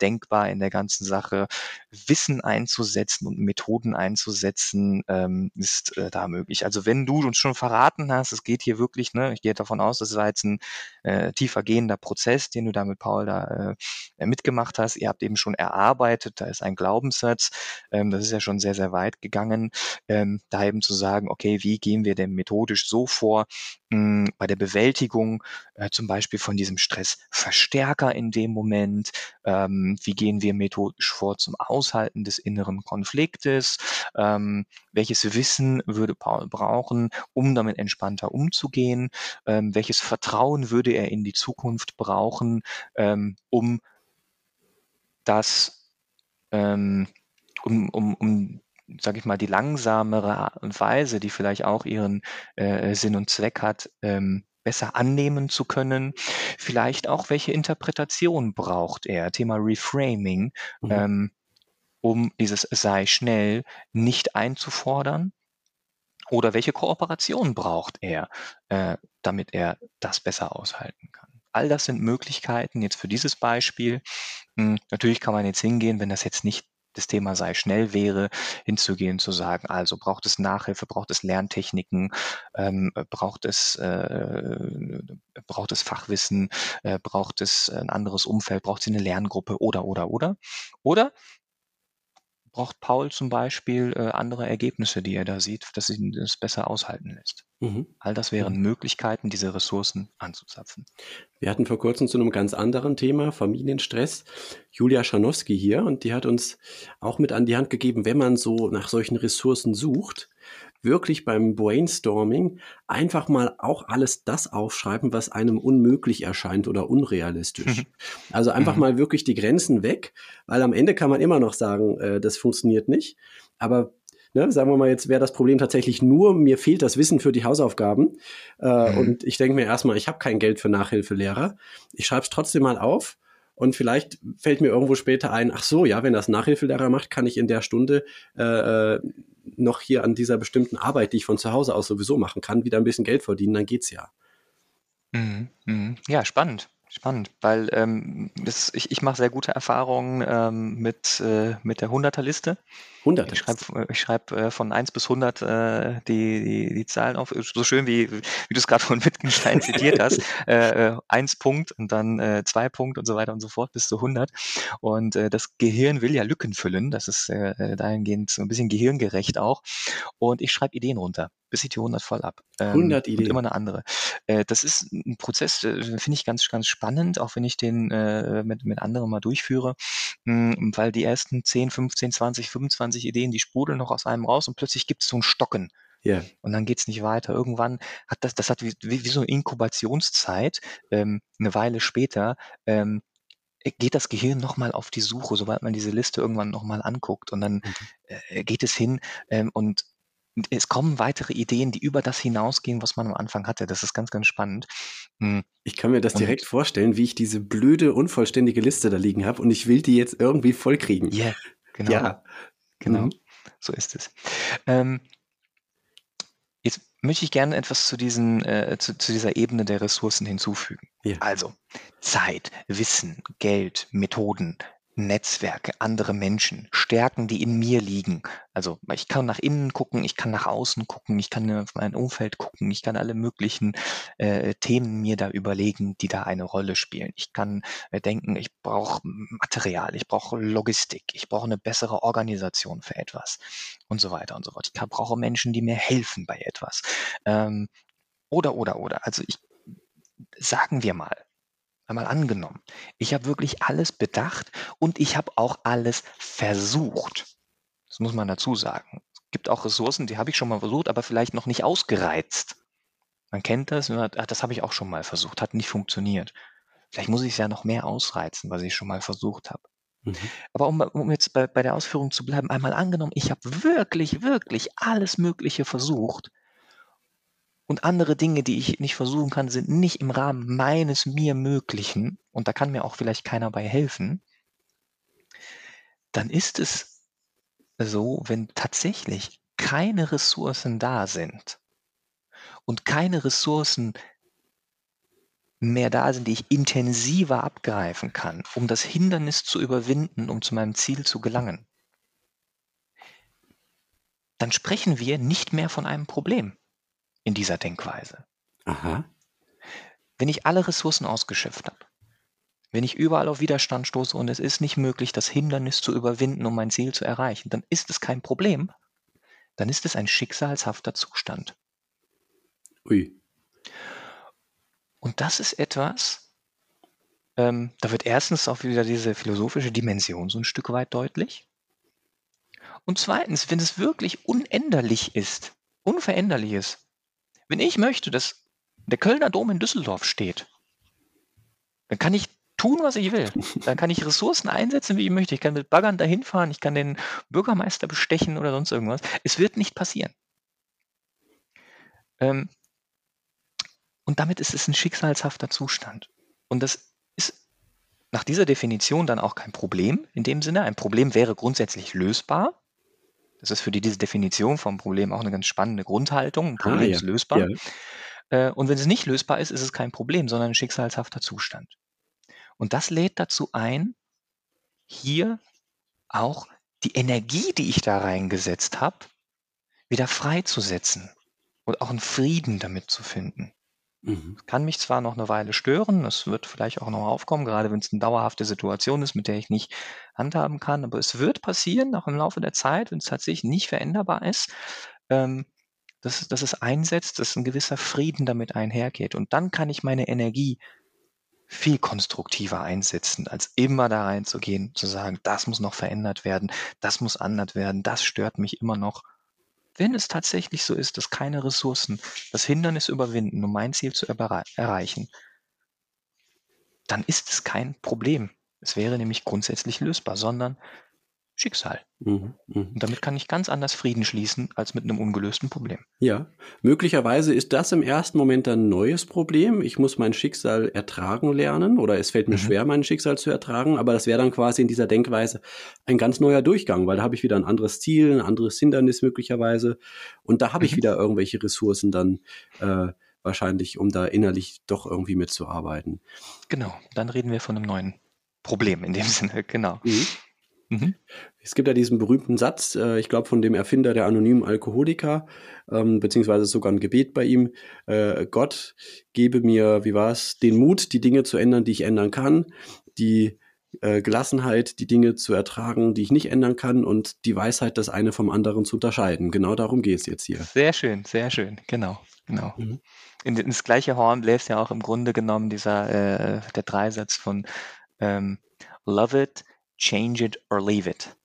denkbar in der ganzen Sache. Wissen einzusetzen und Methoden einzusetzen, ähm, ist äh, da möglich. Also wenn du uns schon verraten hast, es geht hier wirklich, ne, ich gehe davon aus, das war jetzt ein äh, tiefer gehender Prozess, den du da mit Paul da äh, mitgemacht hast. Ihr habt eben schon erarbeitet, da ist ein Glaubenssatz, ähm, das ist ja schon sehr, sehr weit gegangen, ähm, da eben zu sagen, okay, wie gehen wir denn methodisch so vor, mh, bei der Bewältigung äh, zum Beispiel von diesem Stressverstärker in dem Moment, ähm, wie gehen wir methodisch vor zum Aushalten des inneren Konfliktes, ähm, welches Wissen würde Paul brauchen, um damit entspannter umzugehen, ähm, welches Vertrauen würde er in die Zukunft brauchen, ähm, um das, ähm, um, um, um sage ich mal, die langsamere Art und Weise, die vielleicht auch ihren äh, Sinn und Zweck hat, ähm, besser annehmen zu können. Vielleicht auch, welche Interpretation braucht er? Thema Reframing, Mhm. ähm, um dieses sei schnell nicht einzufordern. Oder welche Kooperation braucht er, äh, damit er das besser aushalten kann? All das sind Möglichkeiten jetzt für dieses Beispiel. Hm, natürlich kann man jetzt hingehen, wenn das jetzt nicht das Thema sei schnell wäre, hinzugehen, zu sagen, also braucht es Nachhilfe, braucht es Lerntechniken, ähm, braucht es äh, braucht es Fachwissen, äh, braucht es ein anderes Umfeld, braucht es eine Lerngruppe oder oder oder oder braucht Paul zum Beispiel äh, andere Ergebnisse, die er da sieht, dass ihn das besser aushalten lässt. Mhm. All das wären Möglichkeiten, diese Ressourcen anzuzapfen. Wir hatten vor kurzem zu einem ganz anderen Thema, Familienstress, Julia Schanowski hier und die hat uns auch mit an die Hand gegeben, wenn man so nach solchen Ressourcen sucht, wirklich beim Brainstorming einfach mal auch alles das aufschreiben, was einem unmöglich erscheint oder unrealistisch. Also einfach Mhm. mal wirklich die Grenzen weg, weil am Ende kann man immer noch sagen, äh, das funktioniert nicht. Aber ne, sagen wir mal, jetzt wäre das Problem tatsächlich nur, mir fehlt das Wissen für die Hausaufgaben. Äh, Mhm. Und ich denke mir erstmal, ich habe kein Geld für Nachhilfelehrer. Ich schreibe es trotzdem mal auf. Und vielleicht fällt mir irgendwo später ein, ach so, ja, wenn das Nachhilfelehrer macht, kann ich in der Stunde äh, äh, noch hier an dieser bestimmten Arbeit, die ich von zu Hause aus sowieso machen kann, wieder ein bisschen Geld verdienen, dann geht's ja. Mhm, mhm. Ja, spannend, spannend, weil ähm, das, ich, ich mache sehr gute Erfahrungen ähm, mit, äh, mit der Hunderterliste. Hunderte. Ich schreibe ich schreib, äh, von 1 bis 100 äh, die, die, die Zahlen auf, so schön wie, wie du es gerade von Wittgenstein zitiert hast. Äh, äh, eins Punkt und dann äh, zwei Punkt und so weiter und so fort bis zu 100. Und äh, das Gehirn will ja Lücken füllen. Das ist äh, äh, dahingehend so ein bisschen gehirngerecht auch. Und ich schreibe Ideen runter, bis ich die 100 voll ab. Ähm, 100 Und Ideen. immer eine andere. Äh, das ist ein Prozess, äh, finde ich ganz, ganz spannend, auch wenn ich den äh, mit, mit anderen mal durchführe, mh, weil die ersten 10, 15, 20, 25 Ideen, die sprudeln noch aus einem raus und plötzlich gibt es so ein Stocken Ja. und dann geht's nicht weiter. Irgendwann hat das, das hat wie, wie, wie so eine Inkubationszeit, ähm, eine Weile später, ähm, geht das Gehirn nochmal auf die Suche, sobald man diese Liste irgendwann nochmal anguckt und dann äh, geht es hin ähm, und es kommen weitere Ideen, die über das hinausgehen, was man am Anfang hatte. Das ist ganz, ganz spannend. Hm, Ich kann mir das Und- direkt vorstellen, wie ich diese blöde, unvollständige Liste da liegen habe und ich will die jetzt irgendwie vollkriegen. Yeah, genau. Ja. Genau, Mhm. so ist es. Ähm, jetzt möchte ich gerne etwas zu, diesen, äh, zu, zu dieser Ebene der Ressourcen hinzufügen. Ja. Also Zeit, Wissen, Geld, Methoden, Netzwerke, andere Menschen, Stärken, die in mir liegen. Also ich kann nach innen gucken, ich kann nach außen gucken, ich kann auf mein Umfeld gucken, ich kann alle möglichen äh, Themen mir da überlegen, die da eine Rolle spielen. Ich kann äh, denken, ich brauche Material, ich brauche Logistik, ich brauche eine bessere Organisation für etwas und so weiter und so fort. Ich brauche Menschen, die mir helfen bei etwas. Ähm, oder, oder, oder. Also ich, sagen wir mal, einmal angenommen, ich habe wirklich alles bedacht und ich habe auch alles versucht. Das muss man dazu sagen. Es gibt auch Ressourcen, die habe ich schon mal versucht, aber vielleicht noch nicht ausgereizt. Man kennt das, ach, das habe ich auch schon mal versucht, hat nicht funktioniert. Vielleicht muss ich es ja noch mehr ausreizen, was ich schon mal versucht habe. Mhm. Aber um, um jetzt bei, bei der Ausführung zu bleiben, einmal angenommen, ich habe wirklich, wirklich alles Mögliche versucht und andere Dinge, die ich nicht versuchen kann, sind nicht im Rahmen meines mir Möglichen und da kann mir auch vielleicht keiner bei helfen, dann ist es so, wenn tatsächlich keine Ressourcen da sind und keine Ressourcen mehr da sind, die ich intensiver abgreifen kann, um das Hindernis zu überwinden, um zu meinem Ziel zu gelangen, dann sprechen wir nicht mehr von einem Problem in dieser Denkweise. Aha. Wenn ich alle Ressourcen ausgeschöpft habe, wenn ich überall auf Widerstand stoße und es ist nicht möglich, das Hindernis zu überwinden, um mein Ziel zu erreichen, dann ist es kein Problem, dann ist es ein schicksalshafter Zustand. Ui. Und das ist etwas, ähm, da wird erstens auch wieder diese philosophische Dimension so ein Stück weit deutlich. Und zweitens, wenn es wirklich unänderlich ist, unveränderlich ist, wenn ich möchte, dass der Kölner Dom in Düsseldorf steht, dann kann ich tun, was ich will. Dann kann ich Ressourcen einsetzen, wie ich möchte. Ich kann mit Baggern dahin fahren, ich kann den Bürgermeister bestechen oder sonst irgendwas. Es wird nicht passieren. Ähm, und damit ist es ein schicksalshafter Zustand. Und das ist nach dieser Definition dann auch kein Problem in dem Sinne. Ein Problem wäre grundsätzlich lösbar. Das ist für die, diese Definition vom Problem auch eine ganz spannende Grundhaltung. Ein Problem Ah, ja. ist lösbar. Ja. Äh, Und wenn es nicht lösbar ist, ist es kein Problem, sondern ein schicksalshafter Zustand. Und das lädt dazu ein, hier auch die Energie, die ich da reingesetzt habe, wieder freizusetzen und auch einen Frieden damit zu finden. Mhm. Kann mich zwar noch eine Weile stören, das wird vielleicht auch noch aufkommen, gerade wenn es eine dauerhafte Situation ist, mit der ich nicht handhaben kann, aber es wird passieren, auch im Laufe der Zeit, wenn es tatsächlich nicht veränderbar ist, ähm, dass, dass es einsetzt, dass ein gewisser Frieden damit einhergeht. Und dann kann ich meine Energie viel konstruktiver einsetzen, als immer da reinzugehen, zu sagen, das muss noch verändert werden, das muss anders werden, das stört mich immer noch. Wenn es tatsächlich so ist, dass keine Ressourcen das Hindernis überwinden, um mein Ziel zu erreichen, dann ist es kein Problem. Es wäre nämlich grundsätzlich lösbar, sondern Schicksal. Mhm, mh. Und damit kann ich ganz anders Frieden schließen als mit einem ungelösten Problem. Ja, möglicherweise ist das im ersten Moment ein neues Problem. Ich muss mein Schicksal ertragen lernen oder es fällt mir mhm. schwer, mein Schicksal zu ertragen, aber das wäre dann quasi in dieser Denkweise ein ganz neuer Durchgang, weil da habe ich wieder ein anderes Ziel, ein anderes Hindernis möglicherweise und da habe ich mhm. wieder irgendwelche Ressourcen dann äh, wahrscheinlich, um da innerlich doch irgendwie mitzuarbeiten. Genau, dann reden wir von einem neuen Problem in dem Sinne, genau. Mhm. Mhm. Es gibt ja diesen berühmten Satz, äh, ich glaube von dem Erfinder der anonymen Alkoholiker, ähm, beziehungsweise sogar ein Gebet bei ihm, äh, Gott gebe mir, wie war es, den Mut, die Dinge zu ändern, die ich ändern kann, die äh, Gelassenheit, die Dinge zu ertragen, die ich nicht ändern kann und die Weisheit, das eine vom anderen zu unterscheiden. Genau darum geht es jetzt hier. Sehr schön, sehr schön, genau, genau. Mhm. In, in, das gleiche Horn bläst ja auch im Grunde genommen dieser, äh, der Dreisatz von ähm, Love it, change it or leave it.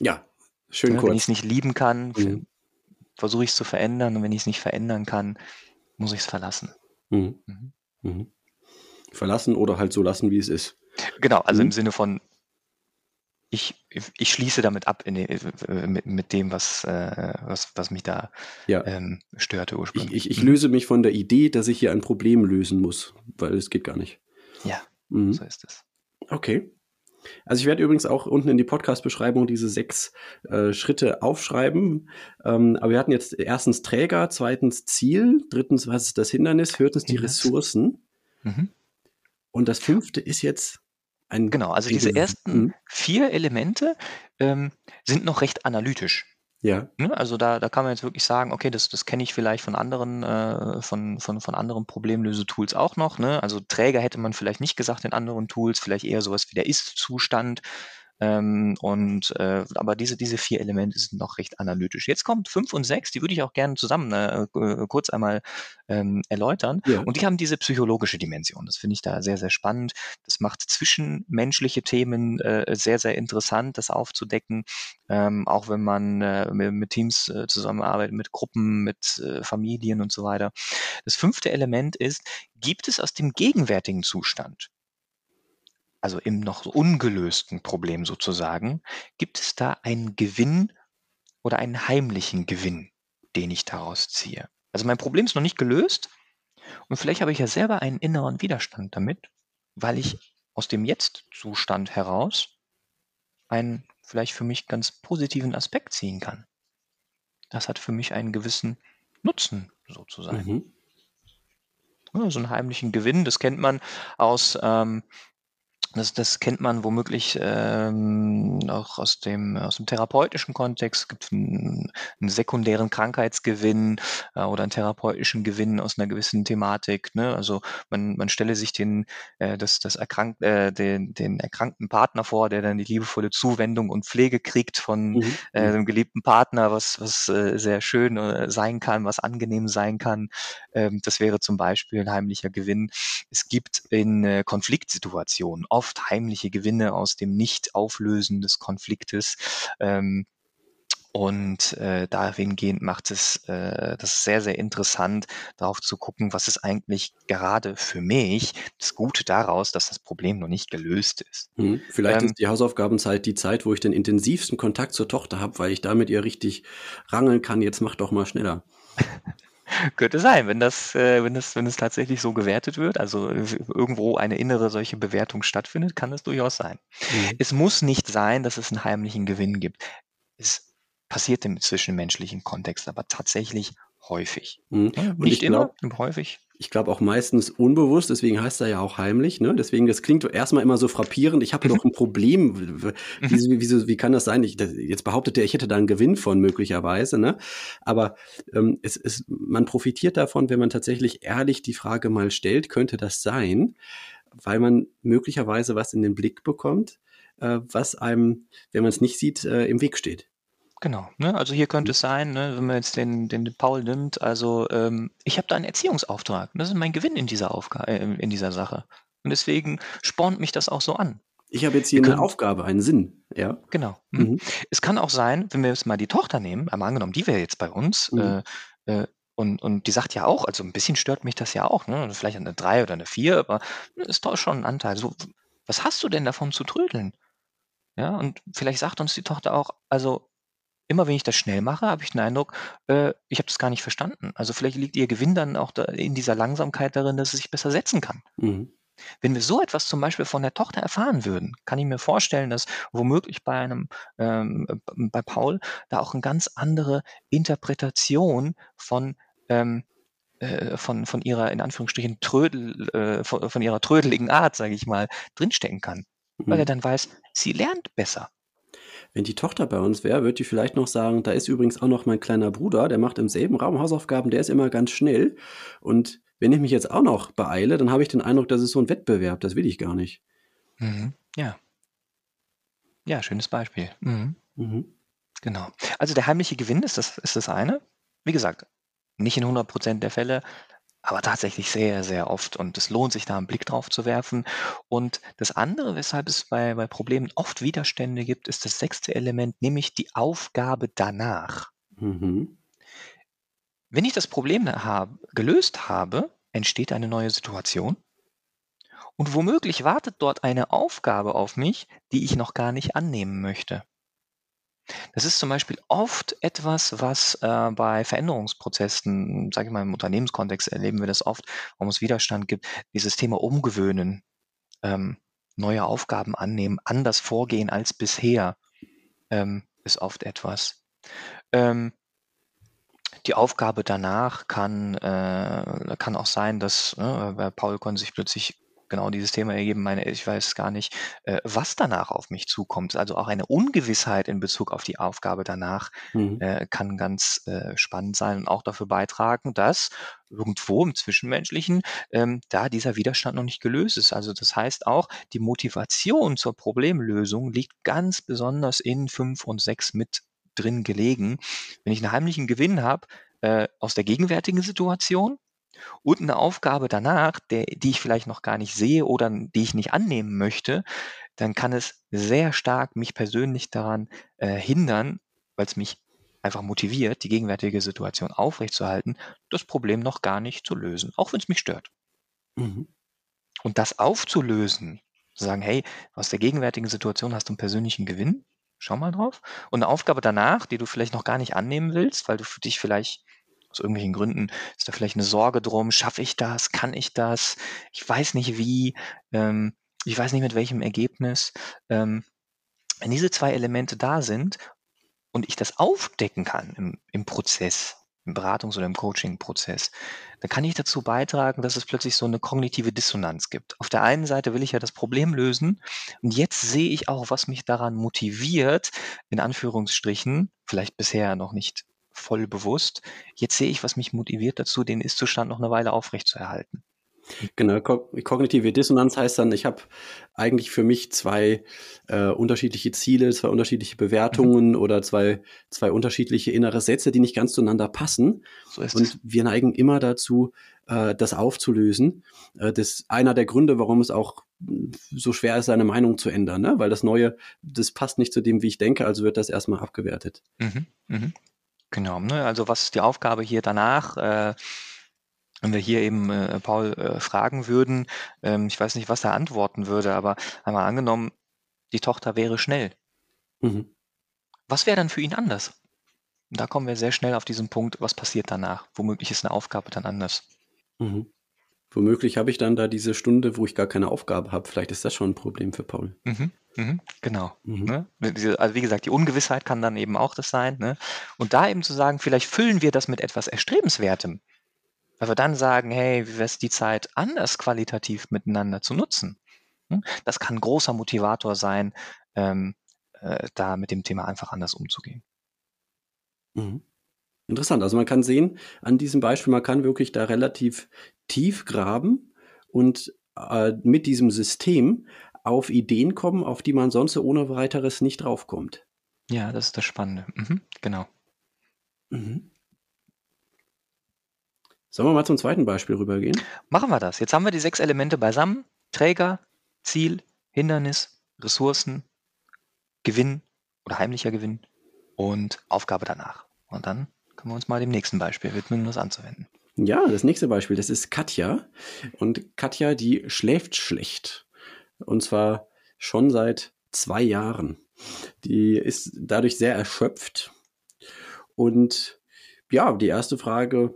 Ja, schön ja, kurz. Wenn ich es nicht lieben kann, mhm. versuche ich es zu verändern und wenn ich es nicht verändern kann, muss ich es verlassen. Mhm. Mhm. mhm. Verlassen oder halt so lassen, wie es ist. Genau, also im mhm. Sinne von, ich, ich schließe damit ab den, äh, mit, mit dem, was, äh, was, was mich da ja. ähm, störte ursprünglich. Ich, ich, ich, löse mich von der Idee, dass ich hier ein Problem lösen muss, weil es geht gar nicht. Ja, mhm. so ist es. Okay. Also ich werde übrigens auch unten in die Podcast-Beschreibung diese sechs äh, Schritte aufschreiben. Ähm, aber wir hatten jetzt erstens Träger, zweitens Ziel, drittens was ist das Hindernis, viertens die Ressourcen. Mhm. Und das fünfte ist jetzt ein. Genau, also diese ersten mhm. vier Elemente ähm, sind noch recht analytisch. Ja. Ne, also da, da kann man jetzt wirklich sagen, okay, das, das kenne ich vielleicht von anderen, äh, von, von, von anderen Problemlöse-Tools auch noch. Ne? Also Träger hätte man vielleicht nicht gesagt in anderen Tools, vielleicht eher sowas wie der Ist-Zustand. Ähm, und äh, aber diese, diese vier Elemente sind noch recht analytisch. Jetzt kommt fünf und sechs, die würde ich auch gerne zusammen äh, äh, kurz einmal ähm, erläutern. Ja. Und die haben diese psychologische Dimension. Das finde ich da sehr, sehr spannend. Das macht zwischenmenschliche Themen äh, sehr, sehr interessant, das aufzudecken. Ähm, auch wenn man äh, mit, mit Teams äh, zusammenarbeitet, mit Gruppen, mit äh, Familien und so weiter. Das fünfte Element ist, gibt es aus dem gegenwärtigen Zustand also im noch ungelösten Problem sozusagen, gibt es da einen Gewinn oder einen heimlichen Gewinn, den ich daraus ziehe? Also mein Problem ist noch nicht gelöst und vielleicht habe ich ja selber einen inneren Widerstand damit, weil ich aus dem Jetzt-Zustand heraus einen vielleicht für mich ganz positiven Aspekt ziehen kann. Das hat für mich einen gewissen Nutzen sozusagen. Mhm. so einen heimlichen Gewinn, das kennt man aus ähm, das, das kennt man womöglich ähm, auch aus dem, aus dem therapeutischen Kontext. Es gibt einen, einen sekundären Krankheitsgewinn äh, oder einen therapeutischen Gewinn aus einer gewissen Thematik. Ne? Also man, man stelle sich den, äh, das, das erkrankt, äh, den, den erkrankten Partner vor, der dann die liebevolle Zuwendung und Pflege kriegt von mhm. äh, mhm. dem geliebten Partner, was, was äh, sehr schön äh, sein kann, was angenehm sein kann. Ähm, das wäre zum Beispiel ein heimlicher Gewinn. Es gibt in äh, Konfliktsituationen oft oft heimliche Gewinne aus dem Nicht-Auflösen des Konfliktes. Ähm, und äh, dahingehend macht es äh, das sehr, sehr interessant, darauf zu gucken, was ist eigentlich gerade für mich das Gute daraus, dass das Problem noch nicht gelöst ist. Hm, vielleicht ähm, ist die Hausaufgabenzeit die Zeit, wo ich den intensivsten Kontakt zur Tochter habe, weil ich da mit ihr richtig rangeln kann. Jetzt mach doch mal schneller. Könnte sein, wenn das, äh, wenn das, wenn es tatsächlich so gewertet wird, also irgendwo eine innere solche Bewertung stattfindet, kann das durchaus sein. Mhm. Es muss nicht sein, dass es einen heimlichen Gewinn gibt. Es passiert im zwischenmenschlichen Kontext aber tatsächlich häufig. Mhm. Ja, nicht immer, glaub, häufig. Ich glaube auch meistens unbewusst, deswegen heißt er ja auch heimlich. Ne? Deswegen, das klingt erstmal immer so frappierend. Ich habe mhm. doch ein Problem. Wie, wie, wie, wie kann das sein? Ich, jetzt behauptet er, ich hätte da einen Gewinn von möglicherweise. Ne? Aber ähm, es, es, man profitiert davon, wenn man tatsächlich ehrlich die Frage mal stellt, könnte das sein? Weil man möglicherweise was in den Blick bekommt, äh, was einem, wenn man es nicht sieht, äh, im Weg steht. Genau, ne? Also hier könnte mhm. es sein, ne, wenn man jetzt den, den Paul nimmt, also ähm, ich habe da einen Erziehungsauftrag. Das ist mein Gewinn in dieser Aufgabe, äh, in dieser Sache. Und deswegen spornt mich das auch so an. Ich habe jetzt hier Wir eine können Aufgabe, einen Sinn, ja? genau. Mhm. Mhm. Es kann auch sein, wenn wir jetzt mal die Tochter nehmen, einmal angenommen, die wäre jetzt bei uns, Mhm. äh, äh, und und die sagt ja auch also, ein bisschen stört mich das ja auch, ne? Vielleicht eine 3 oder eine 4, aber ist doch schon ein Anteil. So, was hast du denn davon zu trödeln? Ja, und vielleicht sagt uns die Tochter auch also, immer wenn ich das schnell mache, habe ich den Eindruck, äh, ich habe das gar nicht verstanden. Also, vielleicht liegt ihr Gewinn dann auch da in dieser Langsamkeit darin, dass sie sich besser setzen kann. Mhm. Wenn wir so etwas zum Beispiel von der Tochter erfahren würden, kann ich mir vorstellen, dass womöglich bei einem ähm, äh, bei Paul da auch 'n ganz andere Interpretation von, ähm, äh von von ihrer in Anführungsstrichen Trödel äh, vo von ihrer trödeligen Art, sage ich mal, drinstecken kann, weil er Mhm. dann weiß, sie lernt besser. Wenn die Tochter bei uns wäre, würde die vielleicht noch sagen: „Da ist übrigens auch noch mein kleiner Bruder, der macht im selben Raum Hausaufgaben, der ist immer ganz schnell. Und wenn ich mich jetzt auch noch beeile, dann habe ich den Eindruck, das ist so 'n Wettbewerb, das will ich gar nicht.“ Mhm, ja. Ja, schönes Beispiel. Mhm. Mhm. Genau. Also, der heimliche Gewinn ist das ist das eine. Wie gesagt, nicht in 100% der Fälle, aber tatsächlich sehr, sehr oft und es lohnt sich, da 'n Blick drauf zu werfen. Und das andere, weshalb es bei bei Problemen oft Widerstände gibt, ist das sechste Element, nämlich die Aufgabe danach. Mhm. Wenn ich das Problem habe gelöst habe, entsteht eine neue Situation. Und womöglich wartet dort eine Aufgabe auf mich, die ich noch gar nicht annehmen möchte. Das ist zum Beispiel oft etwas, was, äh, bei Veränderungsprozessen, sage ich mal, im Unternehmenskontext erleben wir das oft, warum es Widerstand gibt, dieses Thema Umgewöhnen, ähm, neue Aufgaben annehmen, anders vorgehen als bisher, ähm, ist oft etwas. Ähm die Aufgabe danach kann äh, kann auch sein, dass, ne, bei Paul konnte sich plötzlich genau dieses Thema ergeben, meine ich weiß gar nicht, äh, was danach auf mich zukommt. Also, auch eine Ungewissheit in Bezug auf die Aufgabe danach, Mhm. äh, kann ganz, äh, spannend sein und auch dafür beitragen, dass irgendwo im Zwischenmenschlichen, ähm, da dieser Widerstand noch nicht gelöst ist. Also, das heißt auch, die Motivation zur Problemlösung liegt ganz besonders in 5 und 6 mit drin gelegen. Wenn ich 'n heimlichen Gewinn habe, äh, aus der gegenwärtigen Situation und 'ne Aufgabe danach, der die ich vielleicht noch gar nicht sehe oder die ich nicht annehmen möchte, dann kann es sehr stark mich persönlich daran, äh, hindern, weil's mich einfach motiviert, die gegenwärtige Situation aufrechtzuerhalten, das Problem noch gar nicht zu lösen, auch wenn's mich stört. Mhm. Und das aufzulösen, zu sagen: „Hey, aus der gegenwärtigen Situation hast du 'n persönlichen Gewinn, schau mal drauf. Und 'ne Aufgabe danach, die du vielleicht noch gar nicht annehmen willst, weil du für dich vielleicht aus irgendwelchen Gründen ist da vielleicht 'ne Sorge drum: „Schaffe ich das? Kann ich das? Ich weiß nicht wie, ähm, ich weiß nicht mit welchem Ergebnis.“ Ähm, wenn diese 2 Elemente da sind und ich das aufdecken kann im im Prozess, im Beratungs oder im Coachingprozess, dann kann ich dazu beitragen, dass es plötzlich so 'ne kognitive Dissonanz gibt. Auf der einen Seite will ich ja das Problem lösen und jetzt sehe ich auch, was mich daran motiviert, in Anführungsstrichen, vielleicht bisher noch nicht voll bewusst. Jetzt sehe ich, was mich motiviert dazu, den Ist-Zustand noch 'ne Weile aufrechtzuerhalten. Genau, ko kognitive Dissonanz heißt dann, ich habe eigentlich für mich 2, äh, unterschiedliche Ziele, 2 unterschiedliche Mhm. Bewertungen oder 2 2 unterschiedliche innere Sätze, die nicht ganz zueinander passen. So ist es. Und wir neigen immer dazu, äh, das aufzulösen. Äh, das einer der Gründe, warum es auch, hm, so schwer ist, seine Meinung zu ändern, ne? Weil das Neue, das passt nicht zu dem, wie ich denke, also wird das erst mal abgewertet. Mhm, mhm. Genau, ne? Also, was ist die Aufgabe hier danach? Äh, wenn wir hier eben, äh, Paul, äh, fragen würden, ähm, ich weiß nicht, was er antworten würde, aber einmal angenommen, die Tochter wäre schnell. Mhm. Was wäre dann für ihn anders? Und da kommen wir sehr schnell auf diesen Punkt, was passiert danach? Womöglich ist 'ne Aufgabe dann anders. Mhm. Womöglich habe ich dann da diese Stunde, wo ich gar keine Aufgabe habe. Vielleicht ist das schon 'n Problem für Paul. Mhm, mhm, genau, Mhm. ne? Also, wie gesagt, die Ungewissheit kann dann eben auch das sein, ne? Und da eben zu sagen, vielleicht füllen wir das mit etwas Erstrebenswertem. Weil wir dann sagen: „Hey, wie wär's die Zeit anders qualitativ miteinander zu nutzen?“ Hm, das kann 'n großer Motivator sein, ähm, äh, da mit dem Thema einfach anders umzugehen. Mhm. Interessant. Also, man kann sehen an diesem Beispiel, man kann wirklich da relativ tief graben und, äh, mit diesem System auf Ideen kommen, auf die man sonst so ohne Weiteres nicht draufkommt. Ja, das ist das Spannende. Mhm, genau. Mhm. Sollen wir mal zum zweiten Beispiel rübergehen? Machen wir das. Jetzt haben wir die 6 Elemente beisammen: Träger, Ziel, Hindernis, Ressourcen, Gewinn oder heimlicher Gewinn und Aufgabe danach. Und dann können wir uns mal dem nächsten Beispiel widmen, um das anzuwenden. Ja, das nächste Beispiel, das ist Katja. Und Katja, die schläft schlecht. Und zwar schon seit zwei Jahren. Die ist dadurch sehr erschöpft. Und ja, die erste Frage,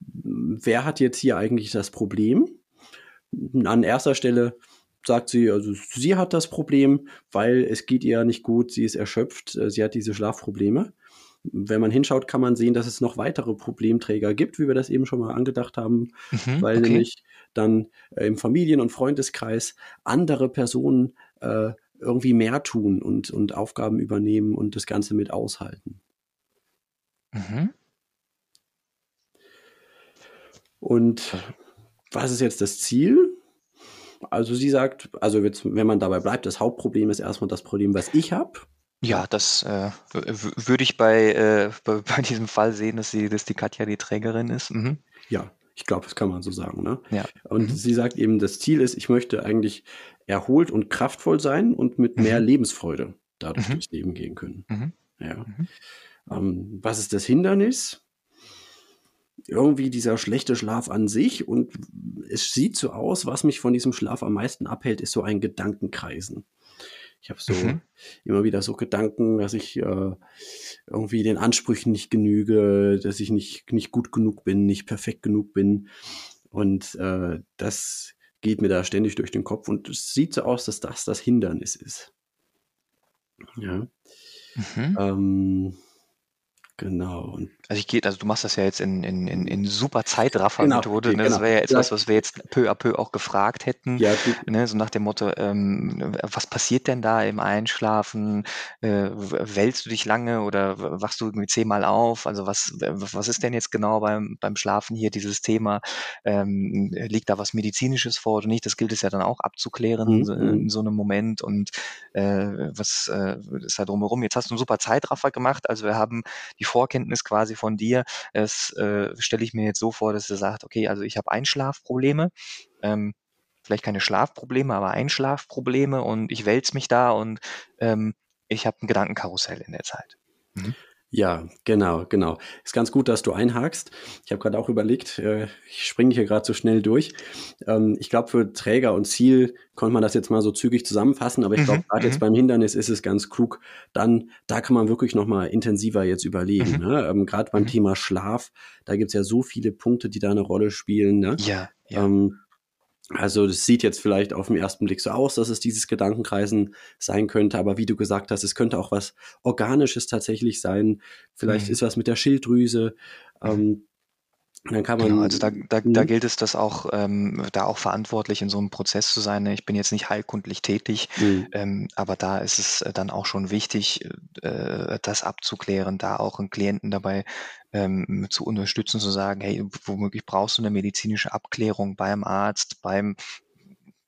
wer hat jetzt hier eigentlich das Problem? An erster Stelle sagt sie, also sie hat das Problem, weil es geht ihr nicht gut, sie ist erschöpft, äh, sie hat diese Schlafprobleme. Wenn man hinschaut, kann man sehen, dass es noch weitere Problemträger gibt, wie wir das eben schon mal angedacht haben, mhm, weil okay. nämlich dann äh, im Familien- und Freundeskreis andere Personen äh, irgendwie mehr tun und, und Aufgaben übernehmen und das Ganze mit aushalten. Mhm. Und was ist jetzt das Ziel? Also sie sagt, also jetzt, wenn man dabei bleibt, das Hauptproblem ist erstmal das Problem, was ich habe. Ja, das äh, würde ich bei, äh, bei, bei, diesem Fall sehen, dass, sie, dass die Katja die Trägerin ist. Mhm. Ja, ich glaube, das kann man so sagen. Ne? Ja. Und mhm. sie sagt eben, das Ziel ist, ich möchte eigentlich erholt und kraftvoll sein und mit mehr mhm. Lebensfreude dadurch mhm. durchs Leben gehen können. Mhm. Ja. Mhm. Ähm, was ist das Hindernis? irgendwie dieser schlechte Schlaf an sich und es sieht so aus, was mich von diesem Schlaf am meisten abhält, ist so ein Gedankenkreisen. Ich habe so mhm. immer wieder so Gedanken, dass ich äh, irgendwie den Ansprüchen nicht genüge, dass ich nicht, nicht gut genug bin, nicht perfekt genug bin. Und äh, das geht mir da ständig durch den Kopf und es sieht so aus, dass das das Hindernis ist. Ja. Mhm. Ähm, Genau. Also ich gehe, also du machst das ja jetzt in, in, in, in super Zeitraffer-Methode. Genau, ne? Das genau. wäre ja etwas, was wir jetzt peu à peu auch gefragt hätten. Ja, ne? So nach dem Motto, ähm, was passiert denn da im Einschlafen? Äh, wälzt du dich lange oder wachst du irgendwie zehnmal auf? Also was, was ist denn jetzt genau beim, beim Schlafen hier dieses Thema? Ähm, liegt da was Medizinisches vor oder nicht? Das gilt es ja dann auch abzuklären mhm. in mhm. so einem Moment. Und äh, was äh, ist da drumherum? Jetzt hast du einen super Zeitraffer gemacht. Also wir haben die Vorkenntnis quasi von dir. Das äh, stelle ich mir jetzt so vor, dass er sagt, okay, also ich habe Einschlafprobleme. Ähm, vielleicht keine Schlafprobleme, aber Einschlafprobleme und ich wälze mich da und ähm, ich habe ein Gedankenkarussell in der Zeit. Mhm. Ja, genau, genau. Ist ganz gut, dass du einhakst. Ich habe gerade auch überlegt, äh, ich springe hier gerade so schnell durch. Ähm, ich glaube, für Träger und Ziel konnte man das jetzt mal so zügig zusammenfassen, aber ich glaube, mhm, gerade jetzt mhm. beim Hindernis ist es ganz klug. Dann, da kann man wirklich noch mal intensiver jetzt überlegen. Mhm. Ne? Ähm, gerade beim. Thema Schlaf, da gibt's ja so viele Punkte, die da eine Rolle spielen. Ne? Ja, ja. Ähm, also das sieht jetzt vielleicht auf den ersten Blick so aus, dass es dieses Gedankenkreisen sein könnte, aber wie du gesagt hast, es könnte auch was Organisches tatsächlich sein. Vielleicht mhm. ist was mit der Schilddrüse. Ähm, dann kann man. Genau, also da, da, da mhm. gilt es, das auch, ähm, da auch verantwortlich in so einem Prozess zu sein. Ich bin jetzt nicht heilkundlich tätig, mhm. ähm, aber da ist es äh, dann auch schon wichtig, äh, das abzuklären, da auch einen Klienten dabei ähm, zu unterstützen, zu sagen, hey, womöglich brauchst du eine medizinische Abklärung beim Arzt, beim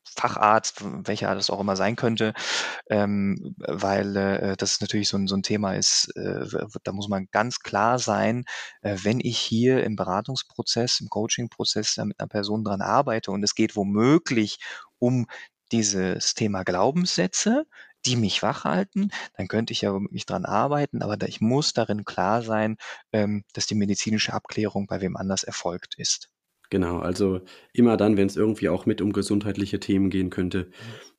Facharzt, welcher das auch immer sein könnte, ähm, weil äh, das natürlich so ein, so ein Thema ist, äh, da muss man ganz klar sein, äh, wenn ich hier im Beratungsprozess, im Coachingprozess mit einer Person dran arbeite und es geht womöglich um dieses Thema Glaubenssätze, die mich wach halten, dann könnte ich ja wirklich dran arbeiten, aber ich muss darin klar sein, ähm, dass die medizinische Abklärung bei wem anders erfolgt ist. Genau, also immer dann, wenn es irgendwie auch mit um gesundheitliche Themen gehen könnte,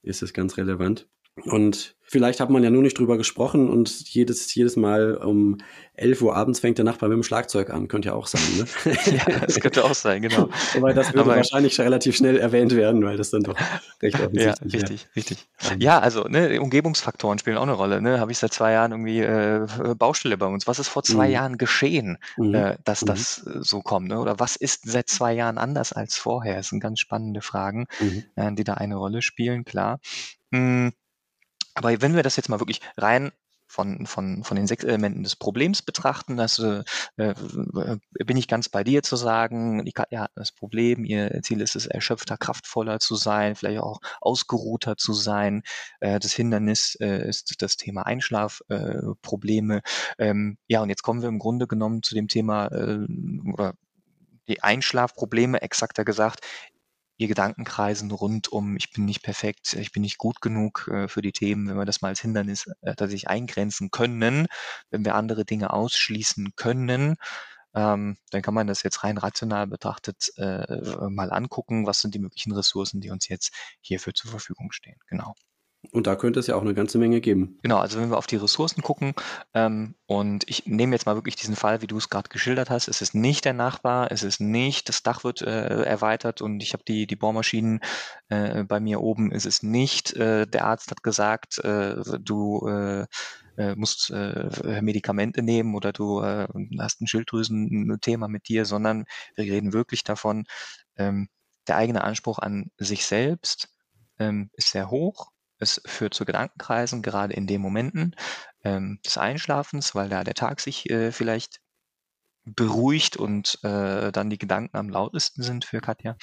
ist es ganz relevant. Und vielleicht hat man ja nur nicht drüber gesprochen und jedes, jedes Mal um 11 Uhr abends fängt der Nachbar mit dem Schlagzeug an. Könnte ja auch sein, ne? ja, das könnte auch sein, genau. Wobei das würde Aber wahrscheinlich relativ schnell erwähnt werden, weil das dann doch recht offensichtlich ist. Ja, richtig, richtig. Ja, also ne, Umgebungsfaktoren spielen auch eine Rolle. Ne? Habe ich seit zwei Jahren irgendwie äh, Baustelle bei uns. Was ist vor zwei mhm. Jahren geschehen, mhm. äh, dass mhm. das äh, so kommt? Ne? Oder was ist seit zwei Jahren anders als vorher? Das sind ganz spannende Fragen, mhm. äh, die da eine Rolle spielen, klar. Mhm. Aber wenn wir das jetzt mal wirklich rein von, von, von den sechs Elementen des Problems betrachten, das, äh, äh, bin ich ganz bei dir zu sagen, die Katja das Problem, ihr Ziel ist es, erschöpfter, kraftvoller zu sein, vielleicht auch ausgeruhter zu sein. Äh, das Hindernis äh, ist das Thema Einschlafprobleme. Äh, ähm, ja, und jetzt kommen wir im Grunde genommen zu dem Thema äh, oder die Einschlafprobleme, exakter gesagt, ihr Gedankenkreisen rund um, ich bin nicht perfekt, ich bin nicht gut genug äh, für die Themen, wenn wir das mal als Hindernis äh, tatsächlich eingrenzen können, wenn wir andere Dinge ausschließen können, ähm, dann kann man das jetzt rein rational betrachtet äh, mal angucken, was sind die möglichen Ressourcen, die uns jetzt hierfür zur Verfügung stehen. Genau. Und da könnte es ja auch eine ganze Menge geben. Genau, also wenn wir auf die Ressourcen gucken, ähm, und ich nehme jetzt mal wirklich diesen Fall, wie du es gerade geschildert hast, es ist nicht der Nachbar, es ist nicht, das Dach wird äh, erweitert und ich habe die, die Bohrmaschinen äh, bei mir oben, es ist nicht, äh, der Arzt hat gesagt, äh, du äh, äh, musst Medikamente nehmen oder du hast ein Schilddrüsen-Thema mit dir, sondern wir reden wirklich davon, ähm, der eigene Anspruch an sich selbst ähm, ist sehr hoch es führt zu Gedankenkreisen, gerade in den Momenten ähm, des Einschlafens, weil da der Tag sich äh, vielleicht beruhigt und äh, dann die Gedanken am lautesten sind für Katja.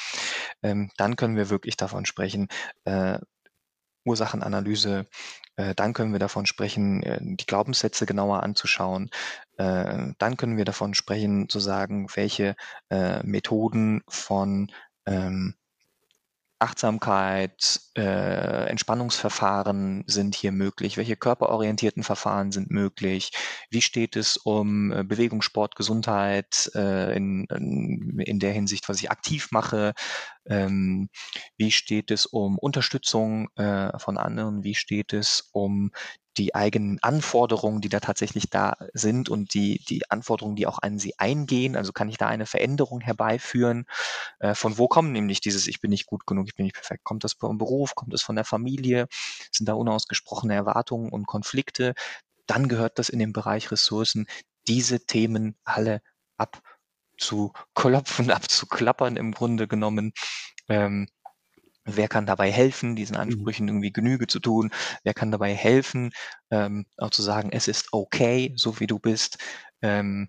Ähm, dann können wir wirklich davon sprechen, äh, Ursachenanalyse, äh, dann können wir davon sprechen, äh, die Glaubenssätze genauer anzuschauen. Äh, dann können wir davon sprechen, zu sagen, welche äh, Methoden von ähm, Achtsamkeit, äh, Entspannungsverfahren sind hier möglich? Welche körperorientierten Verfahren sind möglich? Wie steht es um äh, Bewegung, Sport, Gesundheit äh, in, in, in der Hinsicht, was ich aktiv mache? Ähm, wie steht es um Unterstützung äh, von anderen? Wie steht es um die eigenen Anforderungen, die da tatsächlich da sind und die, die Anforderungen, die auch an sie eingehen. Also kann ich da eine Veränderung herbeiführen? Äh, von wo kommen nämlich dieses Ich bin nicht gut genug, ich bin nicht perfekt? Kommt das vom Beruf? Kommt es von der Familie? Sind da unausgesprochene Erwartungen und Konflikte? Dann gehört das in den Bereich Ressourcen, diese Themen alle abzuklopfen, abzuklappern im Grunde genommen. Ähm, Wer kann dabei helfen, diesen mhm. Ansprüchen irgendwie Genüge zu tun? Wer kann dabei helfen, ähm, auch zu sagen, es ist okay, so wie du bist ähm,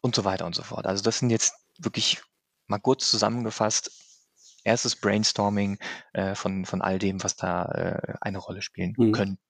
und so weiter und so fort. Also das sind jetzt wirklich mal kurz zusammengefasst erstes Brainstorming äh, von, von all dem, was da äh, eine Rolle spielen mhm. könnte.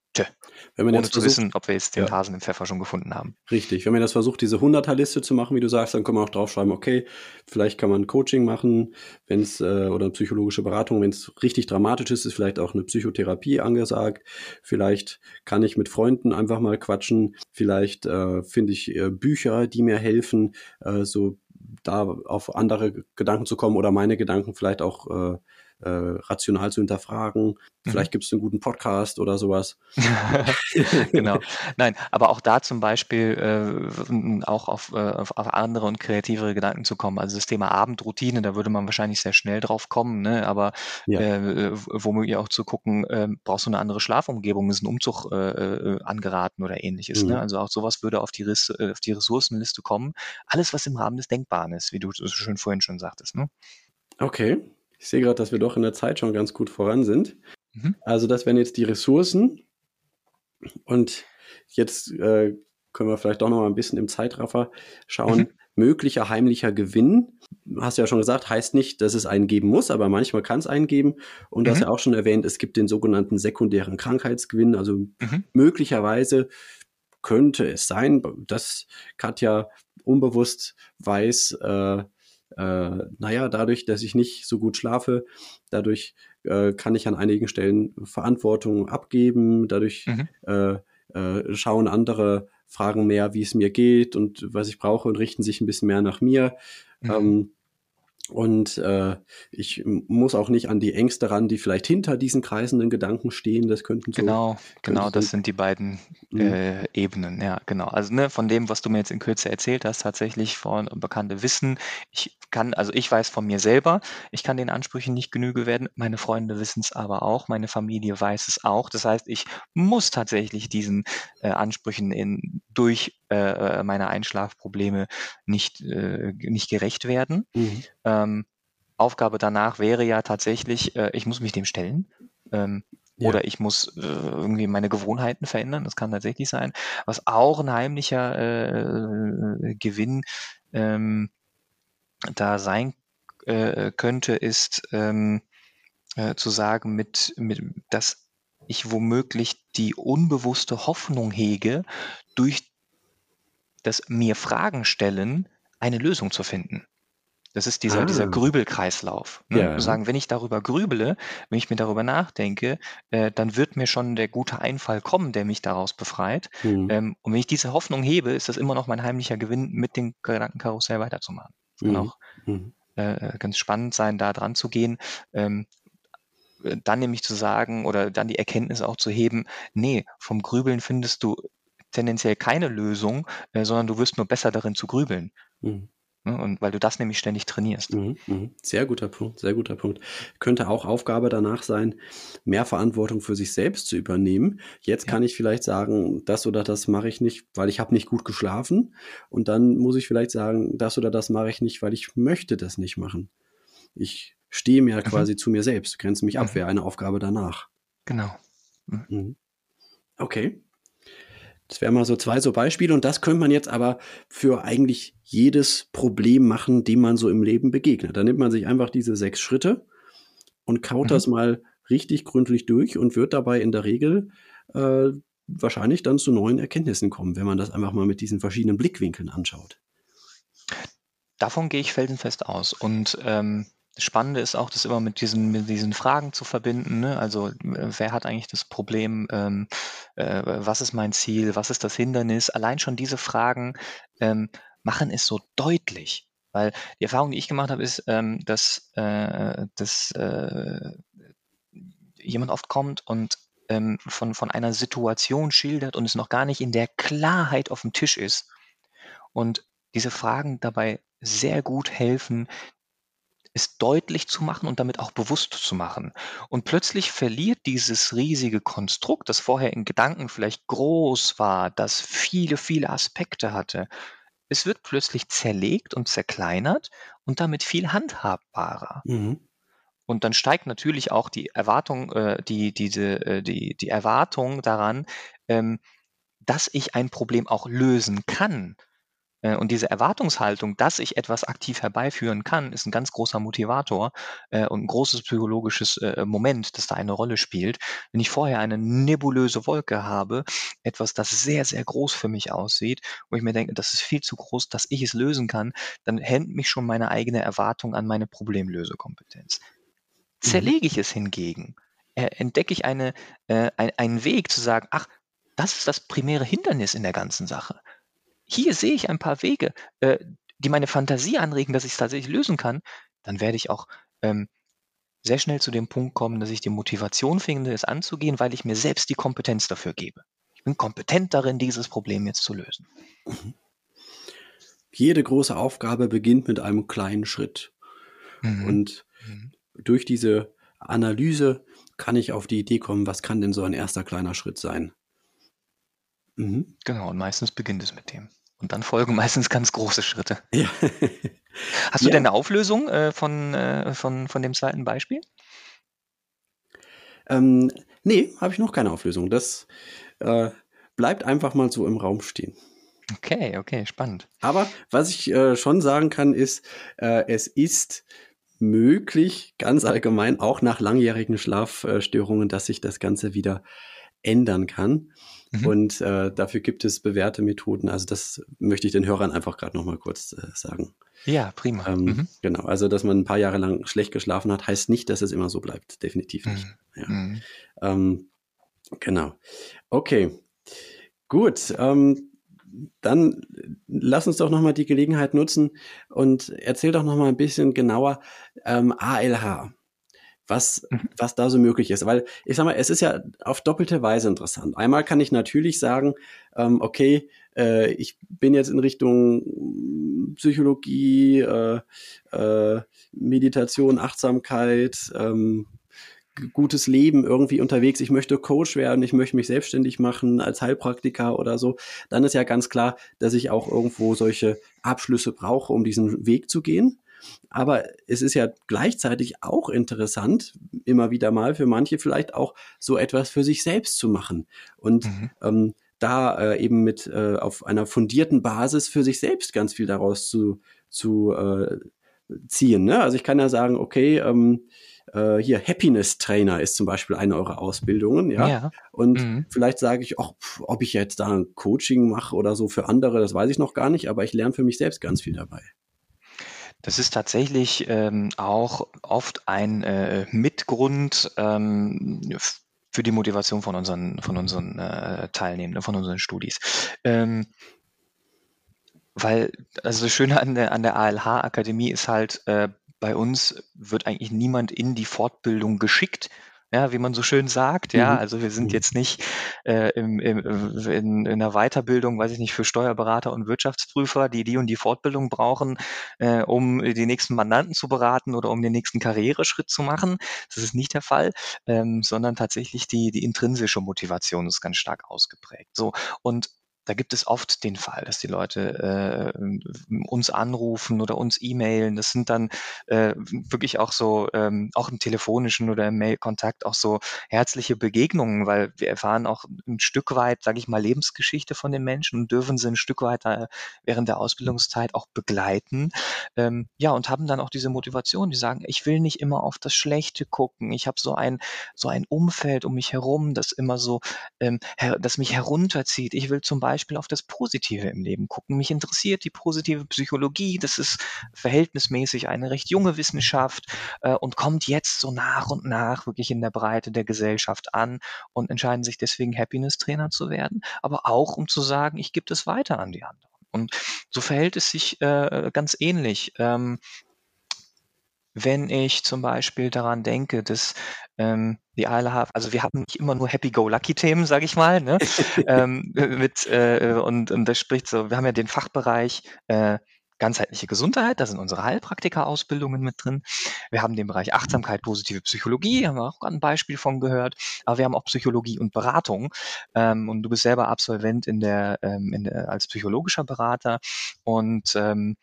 Wenn man Ohne zu versucht, wissen, ob wir jetzt den ja. Hasen im Pfeffer schon gefunden haben. Richtig. Wenn man das versucht, diese 100er-Liste zu machen, wie du sagst, dann kann man auch draufschreiben, okay, vielleicht kann man Coaching machen, wenn es, äh, oder psychologische Beratung, wenn es richtig dramatisch ist, ist vielleicht auch eine Psychotherapie angesagt. Vielleicht kann ich mit Freunden einfach mal quatschen. Vielleicht äh, finde ich äh, Bücher, die mir helfen, äh, so da auf andere Gedanken zu kommen oder meine Gedanken vielleicht auch äh, äh, rational zu hinterfragen. Mhm. Vielleicht gibt es einen guten Podcast oder sowas. genau. Nein, aber auch da zum Beispiel äh, auch auf, äh, auf, andere und kreativere Gedanken zu kommen. Also das Thema Abendroutine, da würde man wahrscheinlich sehr schnell drauf kommen, ne? aber ja. äh, womöglich auch zu gucken, äh, brauchst du eine andere Schlafumgebung, ist ein Umzug äh, äh, angeraten oder ähnliches. Ne? Mhm. Ne? Also auch sowas würde auf die, Riss, auf die Ressourcenliste kommen. Alles, was im Rahmen des Denkbaren ist, wie du so schön vorhin schon sagtest. Ne? Okay. Ich sehe gerade, dass wir doch in der Zeit schon ganz gut voran sind. Mhm. Also das wären jetzt die Ressourcen. Und jetzt äh, können wir vielleicht doch noch mal ein bisschen im Zeitraffer schauen. Mhm. Möglicher heimlicher Gewinn, hast du ja schon gesagt, heißt nicht, dass es einen geben muss, aber manchmal kann es einen geben. Und mhm. du hast ja auch schon erwähnt, es gibt den sogenannten sekundären Krankheitsgewinn. Also mhm. möglicherweise könnte es sein, dass Katja unbewusst weiß, äh, äh, naja, dadurch, dass ich nicht so gut schlafe, dadurch äh, kann ich an einigen Stellen Verantwortung abgeben, dadurch mhm. äh, äh, schauen andere Fragen mehr, wie es mir geht und was ich brauche und richten sich ein bisschen mehr nach mir. Mhm. Ähm, und äh, ich muss auch nicht an die Ängste ran, die vielleicht hinter diesen kreisenden Gedanken stehen. Das könnten so. Genau, genau, das sind die beiden mhm. äh, Ebenen, ja, genau. Also ne, von dem, was du mir jetzt in Kürze erzählt hast, tatsächlich von bekannte Wissen. Ich kann, also ich weiß von mir selber, ich kann den Ansprüchen nicht genüge werden. Meine Freunde wissen es aber auch, meine Familie weiß es auch. Das heißt, ich muss tatsächlich diesen äh, Ansprüchen in, durch äh, meine Einschlafprobleme nicht, äh, nicht gerecht werden. Mhm. Ähm, Aufgabe danach wäre ja tatsächlich, äh, ich muss mich dem stellen. Ähm, ja. Oder ich muss äh, irgendwie meine Gewohnheiten verändern. Das kann tatsächlich sein. Was auch ein heimlicher äh, äh Gewinn ähm, da sein äh, könnte, ist ähm, äh, zu sagen, mit, mit, dass ich womöglich die unbewusste Hoffnung hege, durch das mir Fragen stellen, eine Lösung zu finden. Das ist dieser, dieser Ah, Grübelkreislauf. Ne? ja. Sagen, wenn ich darüber grübele, wenn ich mir darüber nachdenke, äh, dann wird mir schon der gute Einfall kommen, der mich daraus befreit. Hm, Ähm, und wenn ich diese Hoffnung hebe, ist das immer noch mein heimlicher Gewinn, mit dem Gedankenkarussell weiterzumachen. Es kann hm, auch hm, äh, ganz spannend sein, da dran zu gehen. Ähm, äh, dann nämlich zu sagen oder dann die Erkenntnis auch zu heben, nee, vom Grübeln findest du tendenziell keine Lösung, äh, sondern du wirst nur besser darin zu grübeln. hm. Ne? Und weil du das nämlich ständig trainierst. Mhm, mhm. Sehr guter Punkt, sehr guter Punkt. Könnte auch Aufgabe danach sein, mehr Verantwortung für sich selbst zu übernehmen. Jetzt Ja. kann ich vielleicht sagen, das oder das mache ich nicht, weil ich habe nicht gut geschlafen. Und dann muss ich vielleicht sagen, das oder das mache ich nicht, weil ich möchte das nicht machen. Ich stehe mir Mhm. quasi zu mir selbst, grenze mich ab, Mhm. wäre eine Aufgabe danach. Genau. Mhm. Okay. Das wären mal so zwei so Beispiele und das könnte man jetzt aber für eigentlich jedes Problem machen, dem man so im Leben begegnet. Da nimmt man sich einfach diese sechs Schritte und kaut Mhm. das mal richtig gründlich durch und wird dabei in der Regel äh, wahrscheinlich dann zu neuen Erkenntnissen kommen, wenn man das einfach mal mit diesen verschiedenen Blickwinkeln anschaut. Davon gehe ich felsenfest aus. Und ähm, das Spannende ist auch, das immer mit diesen, mit diesen Fragen zu verbinden. Ne? Also, äh, wer hat eigentlich das Problem? Ähm, äh, was ist mein Ziel? Was ist das Hindernis? Allein schon diese Fragen ähm, machen es so deutlich. Weil die Erfahrung, die ich gemacht habe, ist, ähm, dass, äh, dass äh, jemand oft kommt und ähm, von, von einer Situation schildert und es noch gar nicht in der Klarheit auf dem Tisch ist. Und diese Fragen dabei sehr gut helfen, es deutlich zu machen und damit auch bewusst zu machen. Und plötzlich verliert dieses riesige Konstrukt, das vorher in Gedanken vielleicht groß war, das viele, viele Aspekte hatte, es wird plötzlich zerlegt und zerkleinert und damit viel handhabbarer. Mhm. Und dann steigt natürlich auch die Erwartung, äh, die, diese, äh, die, die Erwartung daran, ähm, dass ich ein Problem auch lösen kann. Äh, Und diese Erwartungshaltung, dass ich etwas aktiv herbeiführen kann, ist ein ganz großer Motivator äh, und ein großes psychologisches äh, Moment, das da eine Rolle spielt. Wenn ich vorher eine nebulöse Wolke habe, etwas, das sehr, sehr groß für mich aussieht, wo ich mir denke, das ist viel zu groß, dass ich es lösen kann, dann hemmt mich schon meine eigene Erwartung an meine Problemlösekompetenz. Mhm. Zerlege ich es hingegen, entdecke ich eine, äh, ein, einen Weg zu sagen, ach, das ist das primäre Hindernis in der ganzen Sache. Hier sehe ich ein paar Wege, äh, die meine Fantasie anregen, dass ich es tatsächlich lösen kann, dann werde ich auch ähm, sehr schnell zu dem Punkt kommen, dass ich die Motivation finde, es anzugehen, weil ich mir selbst die Kompetenz dafür gebe. Ich bin kompetent darin, dieses Problem jetzt zu lösen. Jede große Aufgabe beginnt mit einem kleinen Schritt. Mhm. Und Mhm. durch diese Analyse kann ich auf die Idee kommen, was kann denn so ein erster kleiner Schritt sein? Mhm. Genau, und meistens beginnt es mit dem. Und dann folgen meistens ganz große Schritte. Ja. Hast du Ja. denn eine Auflösung äh, von, äh, von, von dem zweiten Beispiel? Ähm, nee, habe ich noch keine Auflösung. Das äh, bleibt einfach mal so im Raum stehen. Okay, okay, spannend. Aber was ich äh, schon sagen kann, ist, äh, es ist möglich, ganz allgemein, auch nach langjährigen Schlafstörungen, dass sich das Ganze wieder ändern kann. Mhm. Und äh, dafür gibt es bewährte Methoden. Also das möchte ich den Hörern einfach gerade noch mal kurz äh, sagen. Ja, prima. Ähm, Mhm. Genau, also dass man ein paar Jahre lang schlecht geschlafen hat, heißt nicht, dass es immer so bleibt. Definitiv nicht. Ja. Mhm. Ähm, genau. Okay. Gut. Ähm, dann lass uns doch noch mal die Gelegenheit nutzen und erzähl doch noch mal ein bisschen genauer ähm, ALH. Was, Mhm. was da so möglich ist. Weil ich sag mal, es ist ja auf doppelte Weise interessant. Einmal kann ich natürlich sagen, ähm, okay, äh, ich bin jetzt in Richtung Psychologie, äh, äh, Meditation, Achtsamkeit, ähm, gutes Leben irgendwie unterwegs. Ich möchte Coach werden, ich möchte mich selbstständig machen als Heilpraktiker oder so. Dann ist ja ganz klar, dass ich auch irgendwo solche Abschlüsse brauche, um diesen Weg zu gehen. Aber es ist ja gleichzeitig auch interessant, immer wieder mal für manche vielleicht auch so etwas für sich selbst zu machen. Und Mhm. ähm, da äh, eben mit äh, auf einer fundierten Basis für sich selbst ganz viel daraus zu, zu äh, ziehen. Ne? Also ich kann ja sagen, okay, ähm, äh, hier Happiness Trainer ist zum Beispiel eine eurer Ausbildungen, ja. Ja. Und Mhm. vielleicht sage ich, pf, ob ich jetzt da ein Coaching mache oder so für andere, das weiß ich noch gar nicht, aber ich lerne für mich selbst ganz viel dabei. Das ist tatsächlich ähm, auch oft ein äh, Mitgrund ähm, für die Motivation von unseren, von unseren äh, Teilnehmenden, von unseren Studis. Ähm, weil, also das Schöne an der, an der ALH-Akademie ist halt, äh, bei uns wird eigentlich niemand in die Fortbildung geschickt, ja, wie man so schön sagt, ja. Mhm. Also wir sind mhm. jetzt nicht äh, im, im, in, in der Weiterbildung, weiß ich nicht, für Steuerberater und Wirtschaftsprüfer, die die und die Fortbildung brauchen, äh, um die nächsten Mandanten zu beraten oder um den nächsten Karriereschritt zu machen. Das ist nicht der Fall, ähm, sondern tatsächlich die, die intrinsische Motivation ist ganz stark ausgeprägt. So und da gibt es oft den Fall, dass die Leute äh, uns anrufen oder uns e-mailen. Das sind dann äh, wirklich auch so, ähm, auch im telefonischen oder im Mail-Kontakt auch so herzliche Begegnungen, weil wir erfahren auch ein Stück weit, sage ich mal, Lebensgeschichte von den Menschen und dürfen sie ein Stück weit da während der Ausbildungszeit auch begleiten. Ähm, ja, und haben dann auch diese Motivation, die sagen, ich will nicht immer auf das Schlechte gucken. Ich habe so ein, so ein Umfeld um mich herum, das immer so, ähm, das mich herunterzieht. Ich will zum Beispiel Beispiel auf das Positive im Leben gucken. Mich interessiert die positive Psychologie. Das ist verhältnismäßig eine recht junge Wissenschaft äh, und kommt jetzt so nach und nach wirklich in der Breite der Gesellschaft an und entscheiden sich deswegen Happiness Trainer zu werden, aber auch um zu sagen, ich gebe das weiter an die anderen. Und so verhält es sich äh, ganz ähnlich. Ähm, wenn ich zum Beispiel daran denke, dass ähm, die ALH, also wir haben nicht immer nur Happy-Go-Lucky-Themen, sage ich mal, ne? ähm, mit, äh, und, und das spricht so, wir haben ja den Fachbereich äh, ganzheitliche Gesundheit, da sind unsere Heilpraktika-Ausbildungen mit drin. Wir haben den Bereich Achtsamkeit, positive Psychologie, haben wir auch ein Beispiel von gehört, aber wir haben auch Psychologie und Beratung. Ähm, und du bist selber Absolvent in der, ähm, in der, als psychologischer Berater und ähm,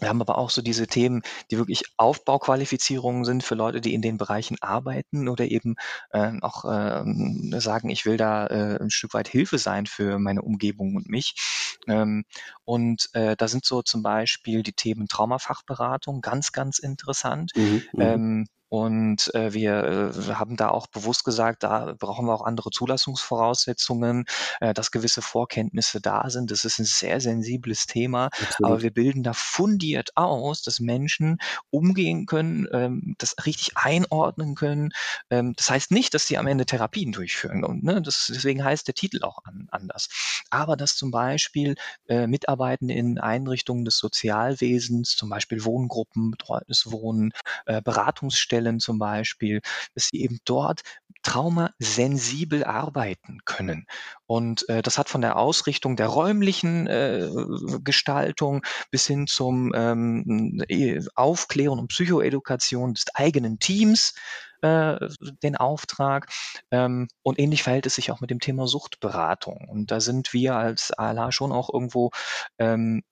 wir haben aber auch so diese Themen, die wirklich Aufbauqualifizierungen sind für Leute, die in den Bereichen arbeiten oder eben äh, auch äh, sagen, ich will da äh, ein Stück weit Hilfe sein für meine Umgebung und mich. Ähm, und äh, da sind so zum Beispiel die Themen Traumafachberatung ganz, ganz interessant. Mhm, mhm. ähm, und äh, wir äh, haben da auch bewusst gesagt, da brauchen wir auch andere Zulassungsvoraussetzungen, äh, dass gewisse Vorkenntnisse da sind. Das ist ein sehr sensibles Thema, Absolut. aber wir bilden da fundiert aus, dass Menschen umgehen können, ähm, das richtig einordnen können. Ähm, das heißt nicht, dass sie am Ende Therapien durchführen. Und ne, das, deswegen heißt der Titel auch an, anders. Aber dass zum Beispiel äh, Mitarbeitende in Einrichtungen des Sozialwesens, zum Beispiel Wohngruppen, betreutes Wohnen, äh, Beratungsstellen, Stellen zum Beispiel, dass sie eben dort traumasensibel arbeiten können. Und äh, das hat von der Ausrichtung der räumlichen äh, Gestaltung bis hin zum ähm, e, Aufklären und Psychoedukation des eigenen Teams äh, den Auftrag. Ähm, und ähnlich verhält es sich auch mit dem Thema Suchtberatung. Und da sind wir als ALA schon auch irgendwo ähm,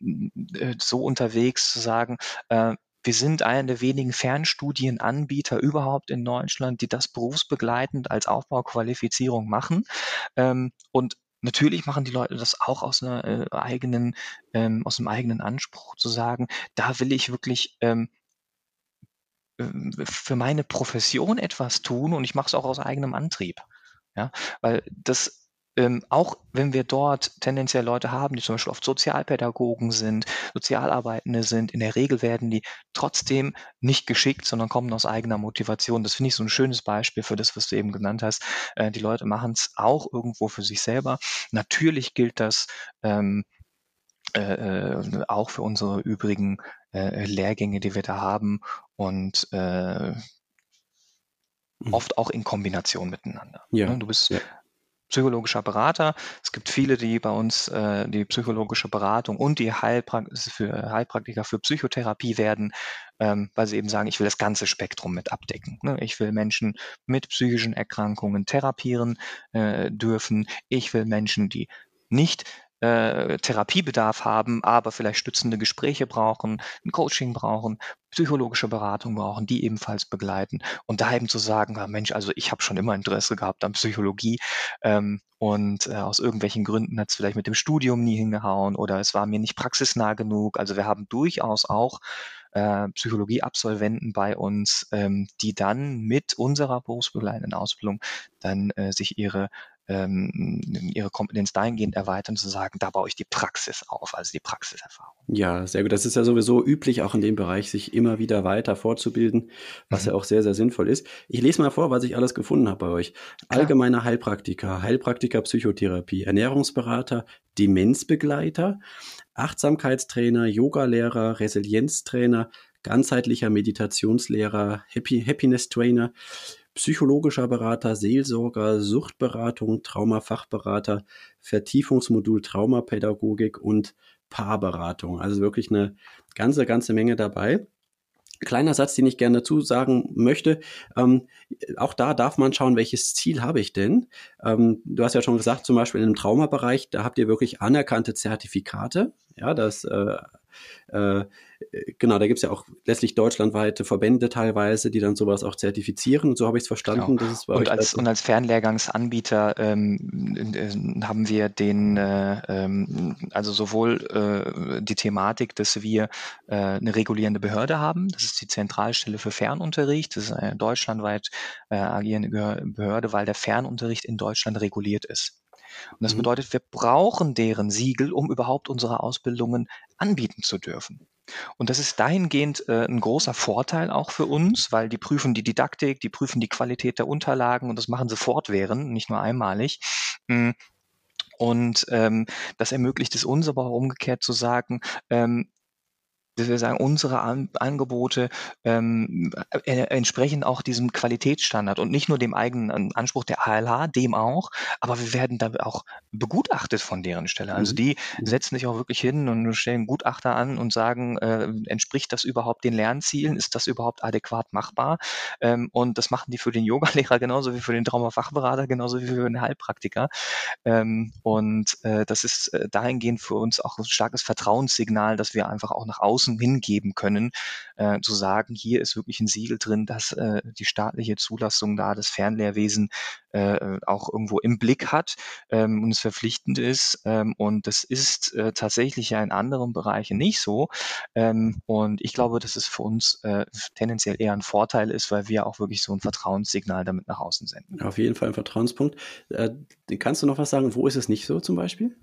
äh, so unterwegs zu sagen, äh, wir sind einer der wenigen Fernstudienanbieter überhaupt in Deutschland, die das berufsbegleitend als Aufbauqualifizierung machen. Ähm, und Natürlich machen die Leute das auch aus einer äh, eigenen, ähm, aus einem eigenen Anspruch zu sagen, da will ich wirklich ähm, äh, für meine Profession etwas tun und ich mache es auch aus eigenem Antrieb. Ja, weil das ähm, auch wenn wir dort tendenziell Leute haben, die zum Beispiel oft Sozialpädagogen sind, Sozialarbeitende sind, in der Regel werden die trotzdem nicht geschickt, sondern kommen aus eigener Motivation. Das finde ich so ein schönes Beispiel für das, was du eben genannt hast. Äh, die Leute machen es auch irgendwo für sich selber. Natürlich gilt das ähm, äh, äh, auch für unsere übrigen äh, Lehrgänge, die wir da haben und äh, mhm. oft auch in Kombination miteinander. Ja. Ne, du bist ja psychologischer Berater. Es gibt viele, die bei uns äh, die psychologische Beratung und die Heilprak für Heilpraktiker für Psychotherapie werden, ähm, weil sie eben sagen, ich will das ganze Spektrum mit abdecken. Ne? Ich will Menschen mit psychischen Erkrankungen therapieren äh, dürfen. Ich will Menschen, die nicht äh, Therapiebedarf haben, aber vielleicht stützende Gespräche brauchen, ein Coaching brauchen, psychologische Beratung brauchen, die ebenfalls begleiten. Und da eben zu sagen, ja, Mensch, also ich habe schon immer Interesse gehabt an Psychologie ähm, und äh, aus irgendwelchen Gründen hat es vielleicht mit dem Studium nie hingehauen oder es war mir nicht praxisnah genug. Also wir haben durchaus auch äh, Psychologie-Absolventen bei uns, ähm, die dann mit unserer berufsbegleitenden Ausbildung dann äh, sich ihre ähm, ihre Kompetenz dahingehend erweitern, zu sagen, da baue ich die Praxis auf, also die Praxiserfahrung. Ja, sehr gut. Das ist ja sowieso üblich, auch in dem Bereich, sich immer wieder weiter fortzubilden, was mhm. ja auch sehr, sehr sinnvoll ist. Ich lese mal vor, was ich alles gefunden habe bei euch. Klar. Allgemeiner Heilpraktiker, Heilpraktiker Psychotherapie, Ernährungsberater, Demenzbegleiter, Achtsamkeitstrainer, Yogalehrer, Resilienztrainer, ganzheitlicher Meditationslehrer, Happy, Happiness Trainer, psychologischer Berater, Seelsorger, Suchtberatung, Traumafachberater, Vertiefungsmodul Traumapädagogik und Paarberatung. Also wirklich eine ganze, ganze Menge dabei. Kleiner Satz, den ich gerne dazu sagen möchte. Ähm, auch da darf man schauen, welches Ziel habe ich denn? Ähm, du hast ja schon gesagt, zum Beispiel im Traumabereich, da habt ihr wirklich anerkannte Zertifikate. Ja, das äh, äh, genau, da gibt es ja auch letztlich deutschlandweite Verbände teilweise, die dann sowas auch zertifizieren. Und so habe ich es verstanden. Genau. und, als, und als Fernlehrgangsanbieter ähm, äh, haben wir den, äh, ähm, also sowohl äh, die Thematik, dass wir äh, eine regulierende Behörde haben. Das ist die Zentralstelle für Fernunterricht. Das ist eine deutschlandweit äh, agierende Behörde, weil der Fernunterricht in Deutschland reguliert ist. Und das mhm. bedeutet, wir brauchen deren Siegel, um überhaupt unsere Ausbildungen anbieten zu dürfen. Und das ist dahingehend äh, ein großer Vorteil auch für uns, weil die prüfen die Didaktik, die prüfen die Qualität der Unterlagen und das machen sie fortwährend, nicht nur einmalig. Mm. Und ähm, das ermöglicht es uns aber auch umgekehrt zu sagen, ähm, dass wir sagen, unsere An Angebote ähm, äh, entsprechen auch diesem Qualitätsstandard und nicht nur dem eigenen Anspruch der ALH, dem auch, aber wir werden da auch begutachtet von deren Stelle. Also mhm. die mhm. setzen sich auch wirklich hin und stellen Gutachter an und sagen, äh, entspricht das überhaupt den Lernzielen? Ist das überhaupt adäquat machbar? Ähm, und das machen die für den Yogalehrer genauso wie für den Traumafachberater, genauso wie für den Heilpraktiker. Ähm, und äh, das ist äh, dahingehend für uns auch ein starkes Vertrauenssignal, dass wir einfach auch nach außen außen hingeben können, äh, zu sagen, hier ist wirklich ein Siegel drin, dass äh, die staatliche Zulassung da das Fernlehrwesen äh, auch irgendwo im Blick hat ähm, und es verpflichtend ist. Ähm, und das ist äh, tatsächlich ja in anderen Bereichen nicht so. Ähm, und ich glaube, dass es für uns äh, tendenziell eher ein Vorteil ist, weil wir auch wirklich so ein Vertrauenssignal damit nach außen senden. Auf jeden Fall ein Vertrauenspunkt. Äh, kannst du noch was sagen? Wo ist es nicht so zum Beispiel?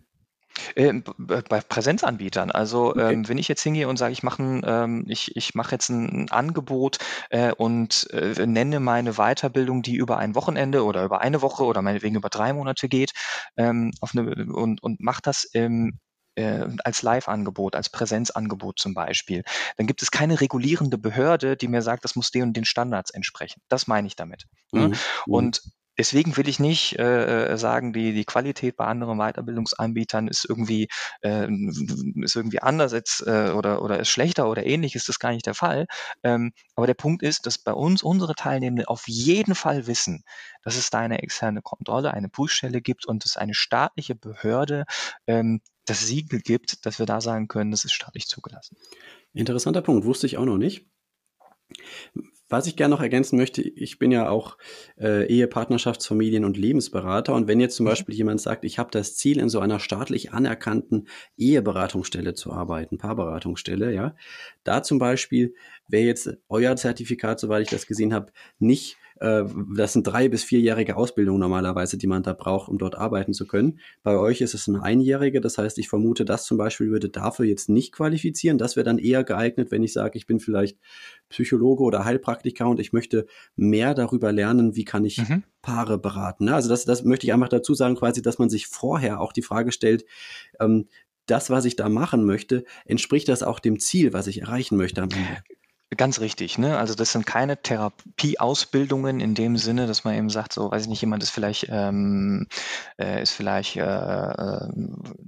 Ähm, bei Präsenzanbietern. Also okay. ähm, wenn ich jetzt hingehe und sage, ich mache ähm, ich, ich mache jetzt ein Angebot äh, und äh, nenne meine Weiterbildung, die über ein Wochenende oder über eine Woche oder meinetwegen über drei Monate geht, ähm, auf eine, und, und mache das im äh, als Live-Angebot, als Präsenzangebot zum Beispiel, dann gibt es keine regulierende Behörde, die mir sagt, das muss den und den Standards entsprechen. Das meine ich damit. Ne? Mhm. Und Deswegen will ich nicht äh, äh, sagen, die, die Qualität bei anderen Weiterbildungsanbietern ist irgendwie, äh, ist irgendwie anders als, äh, oder, oder ist schlechter oder ähnlich, ist das gar nicht der Fall. Ähm, aber der Punkt ist, dass bei uns unsere Teilnehmenden auf jeden Fall wissen, dass es da eine externe Kontrolle, eine Prüfstelle gibt und es eine staatliche Behörde ähm, das Siegel gibt, dass wir da sagen können, das ist staatlich zugelassen. Interessanter Punkt, wusste ich auch noch nicht. Was ich gerne noch ergänzen möchte, ich bin ja auch äh, Ehe, Partnerschafts-, Familien- und Lebensberater. Und wenn jetzt zum mhm. Beispiel jemand sagt, ich habe das Ziel, in so einer staatlich anerkannten Eheberatungsstelle zu arbeiten, Paarberatungsstelle, ja, da zum Beispiel wäre jetzt euer Zertifikat, soweit ich das gesehen habe, nicht das sind drei bis vierjährige Ausbildungen normalerweise, die man da braucht, um dort arbeiten zu können. Bei euch ist es eine einjährige, das heißt, ich vermute, das zum Beispiel würde dafür jetzt nicht qualifizieren. Das wäre dann eher geeignet, wenn ich sage, ich bin vielleicht Psychologe oder Heilpraktiker und ich möchte mehr darüber lernen, wie kann ich mhm. Paare beraten. Ne? Also das, das möchte ich einfach dazu sagen, quasi, dass man sich vorher auch die Frage stellt, ähm, das, was ich da machen möchte, entspricht das auch dem Ziel, was ich erreichen möchte am Ende? Ganz richtig, ne? Also das sind keine Therapieausbildungen in dem Sinne, dass man eben sagt, so weiß ich nicht, jemand ist vielleicht ähm, äh, ist vielleicht äh, äh,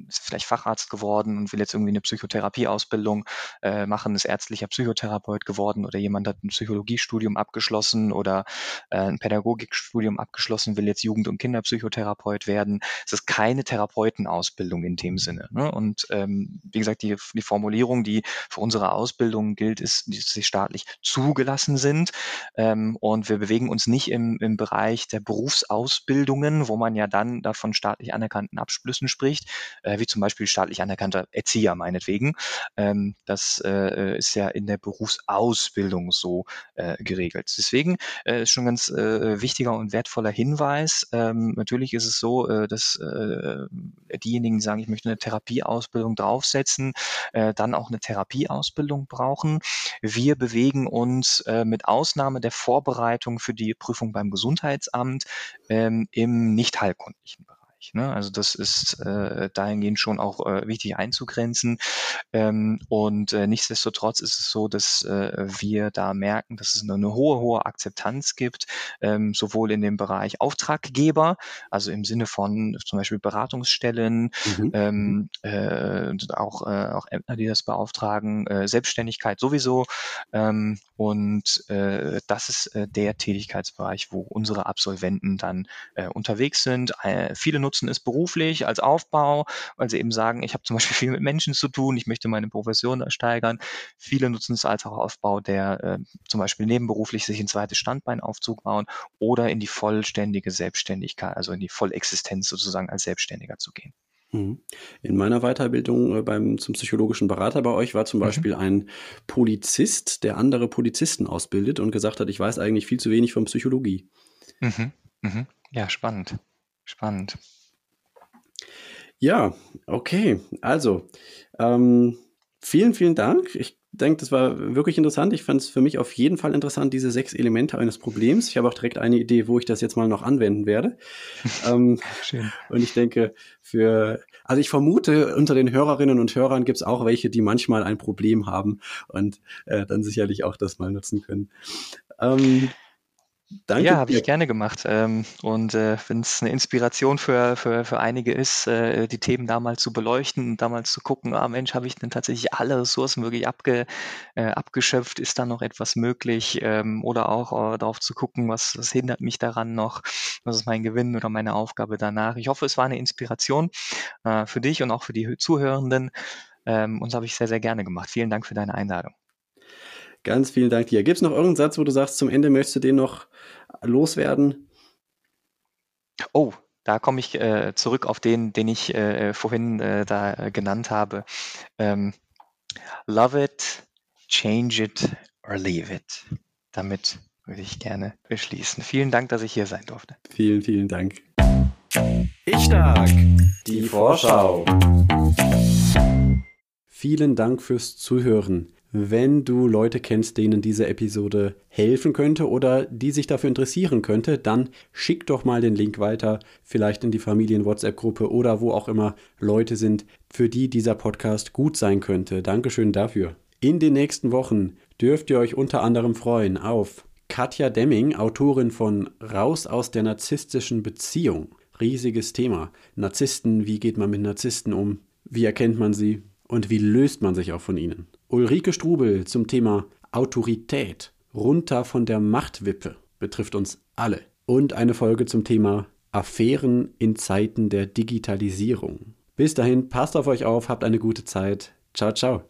ist vielleicht Facharzt geworden und will jetzt irgendwie eine Psychotherapieausbildung äh, machen, ist ärztlicher Psychotherapeut geworden oder jemand hat ein Psychologiestudium abgeschlossen oder äh, ein Pädagogikstudium abgeschlossen, will jetzt Jugend- und Kinderpsychotherapeut werden. Es ist keine Therapeutenausbildung in dem Sinne. Ne? Und ähm, wie gesagt, die, die Formulierung, die für unsere Ausbildung gilt, ist, die sich staatlich zugelassen sind. Ähm, und wir bewegen uns nicht im, im Bereich der Berufsausbildungen, wo man ja dann davon staatlich anerkannten Abschlüssen spricht, äh, wie zum Beispiel staatlich anerkannter Erzieher meinetwegen. Ähm, das äh, ist ja in der Berufsausbildung so äh, geregelt. Deswegen äh, ist schon ein ganz äh, wichtiger und wertvoller Hinweis. Ähm, natürlich ist es so, äh, dass äh, diejenigen, die sagen, ich möchte eine Therapieausbildung draufsetzen, äh, dann auch eine Therapieausbildung brauchen. Wir bewegen uns äh, mit Ausnahme der Vorbereitung für die Prüfung beim Gesundheitsamt ähm, im nicht heilkundlichen Bereich. Ne? Also das ist äh, dahingehend schon auch äh, wichtig einzugrenzen. Ähm, und äh, nichtsdestotrotz ist es so, dass äh, wir da merken, dass es eine, eine hohe, hohe Akzeptanz gibt, ähm, sowohl in dem Bereich Auftraggeber, also im Sinne von zum Beispiel Beratungsstellen, mhm. ähm, äh, auch, äh, auch Ämter, die das beauftragen, äh, Selbstständigkeit sowieso. Ähm, und äh, das ist äh, der Tätigkeitsbereich, wo unsere Absolventen dann äh, unterwegs sind. Äh, viele nutzen es beruflich als Aufbau, weil sie eben sagen, ich habe zum Beispiel viel mit Menschen zu tun, ich möchte meine Profession steigern. Viele nutzen es als auch Aufbau, der äh, zum Beispiel nebenberuflich sich ein zweites Standbein aufzubauen oder in die vollständige Selbstständigkeit, also in die Vollexistenz sozusagen als Selbstständiger zu gehen. Mhm. In meiner Weiterbildung äh, beim, zum psychologischen Berater bei euch war zum mhm. Beispiel ein Polizist, der andere Polizisten ausbildet und gesagt hat, ich weiß eigentlich viel zu wenig von Psychologie. Mhm. Mhm. Ja, spannend. Spannend. Ja, okay. Also, ähm, vielen, vielen Dank. Ich denke, das war wirklich interessant. Ich fand es für mich auf jeden Fall interessant, diese sechs Elemente eines Problems. Ich habe auch direkt eine Idee, wo ich das jetzt mal noch anwenden werde. ähm, Schön. Und ich denke, für, also ich vermute, unter den Hörerinnen und Hörern gibt es auch welche, die manchmal ein Problem haben und äh, dann sicherlich auch das mal nutzen können. Ähm, Danke Ja, habe ich gerne gemacht. Ähm, und äh, wenn es eine Inspiration für, für, für einige ist, äh, die Themen da mal zu beleuchten und da mal zu gucken, ah Mensch, habe ich denn tatsächlich alle Ressourcen wirklich abge, äh, abgeschöpft? Ist da noch etwas möglich? Ähm, oder auch darauf zu gucken, was, was hindert mich daran noch? Was ist mein Gewinn oder meine Aufgabe danach? Ich hoffe, es war eine Inspiration für dich und auch für die Zuhörenden. Ähm, und das habe ich sehr, sehr gerne gemacht. Vielen Dank für deine Einladung. Ganz vielen Dank dir. Gibt es noch irgendeinen Satz, wo du sagst, zum Ende möchtest du den noch loswerden? Oh, da komme ich äh, zurück auf den, den ich äh, vorhin äh, da äh, genannt habe. Ähm, love it, change it or leave it. Damit würde ich gerne beschließen. Vielen Dank, dass ich hier sein durfte. Vielen, vielen Dank. Ich stark. Die Vorschau. Vielen Dank fürs Zuhören. Wenn du Leute kennst, denen diese Episode helfen könnte oder die sich dafür interessieren könnte, dann schick doch mal den Link weiter, vielleicht in die Familien-WhatsApp-Gruppe oder wo auch immer Leute sind, für die dieser Podcast gut sein könnte. Dankeschön dafür. In den nächsten Wochen dürft ihr euch unter anderem freuen auf Katja Demming, Autorin von Raus aus der narzisstischen Beziehung. Riesiges Thema. Narzissten, wie geht man mit Narzissten um? Wie erkennt man sie? Und wie löst man sich auch von ihnen? Ulrike Strubel zum Thema Autorität, runter von der Machtwippe, betrifft uns alle. Und eine Folge zum Thema Affären in Zeiten der Digitalisierung. Bis dahin, passt auf euch auf, habt eine gute Zeit. Ciao, ciao.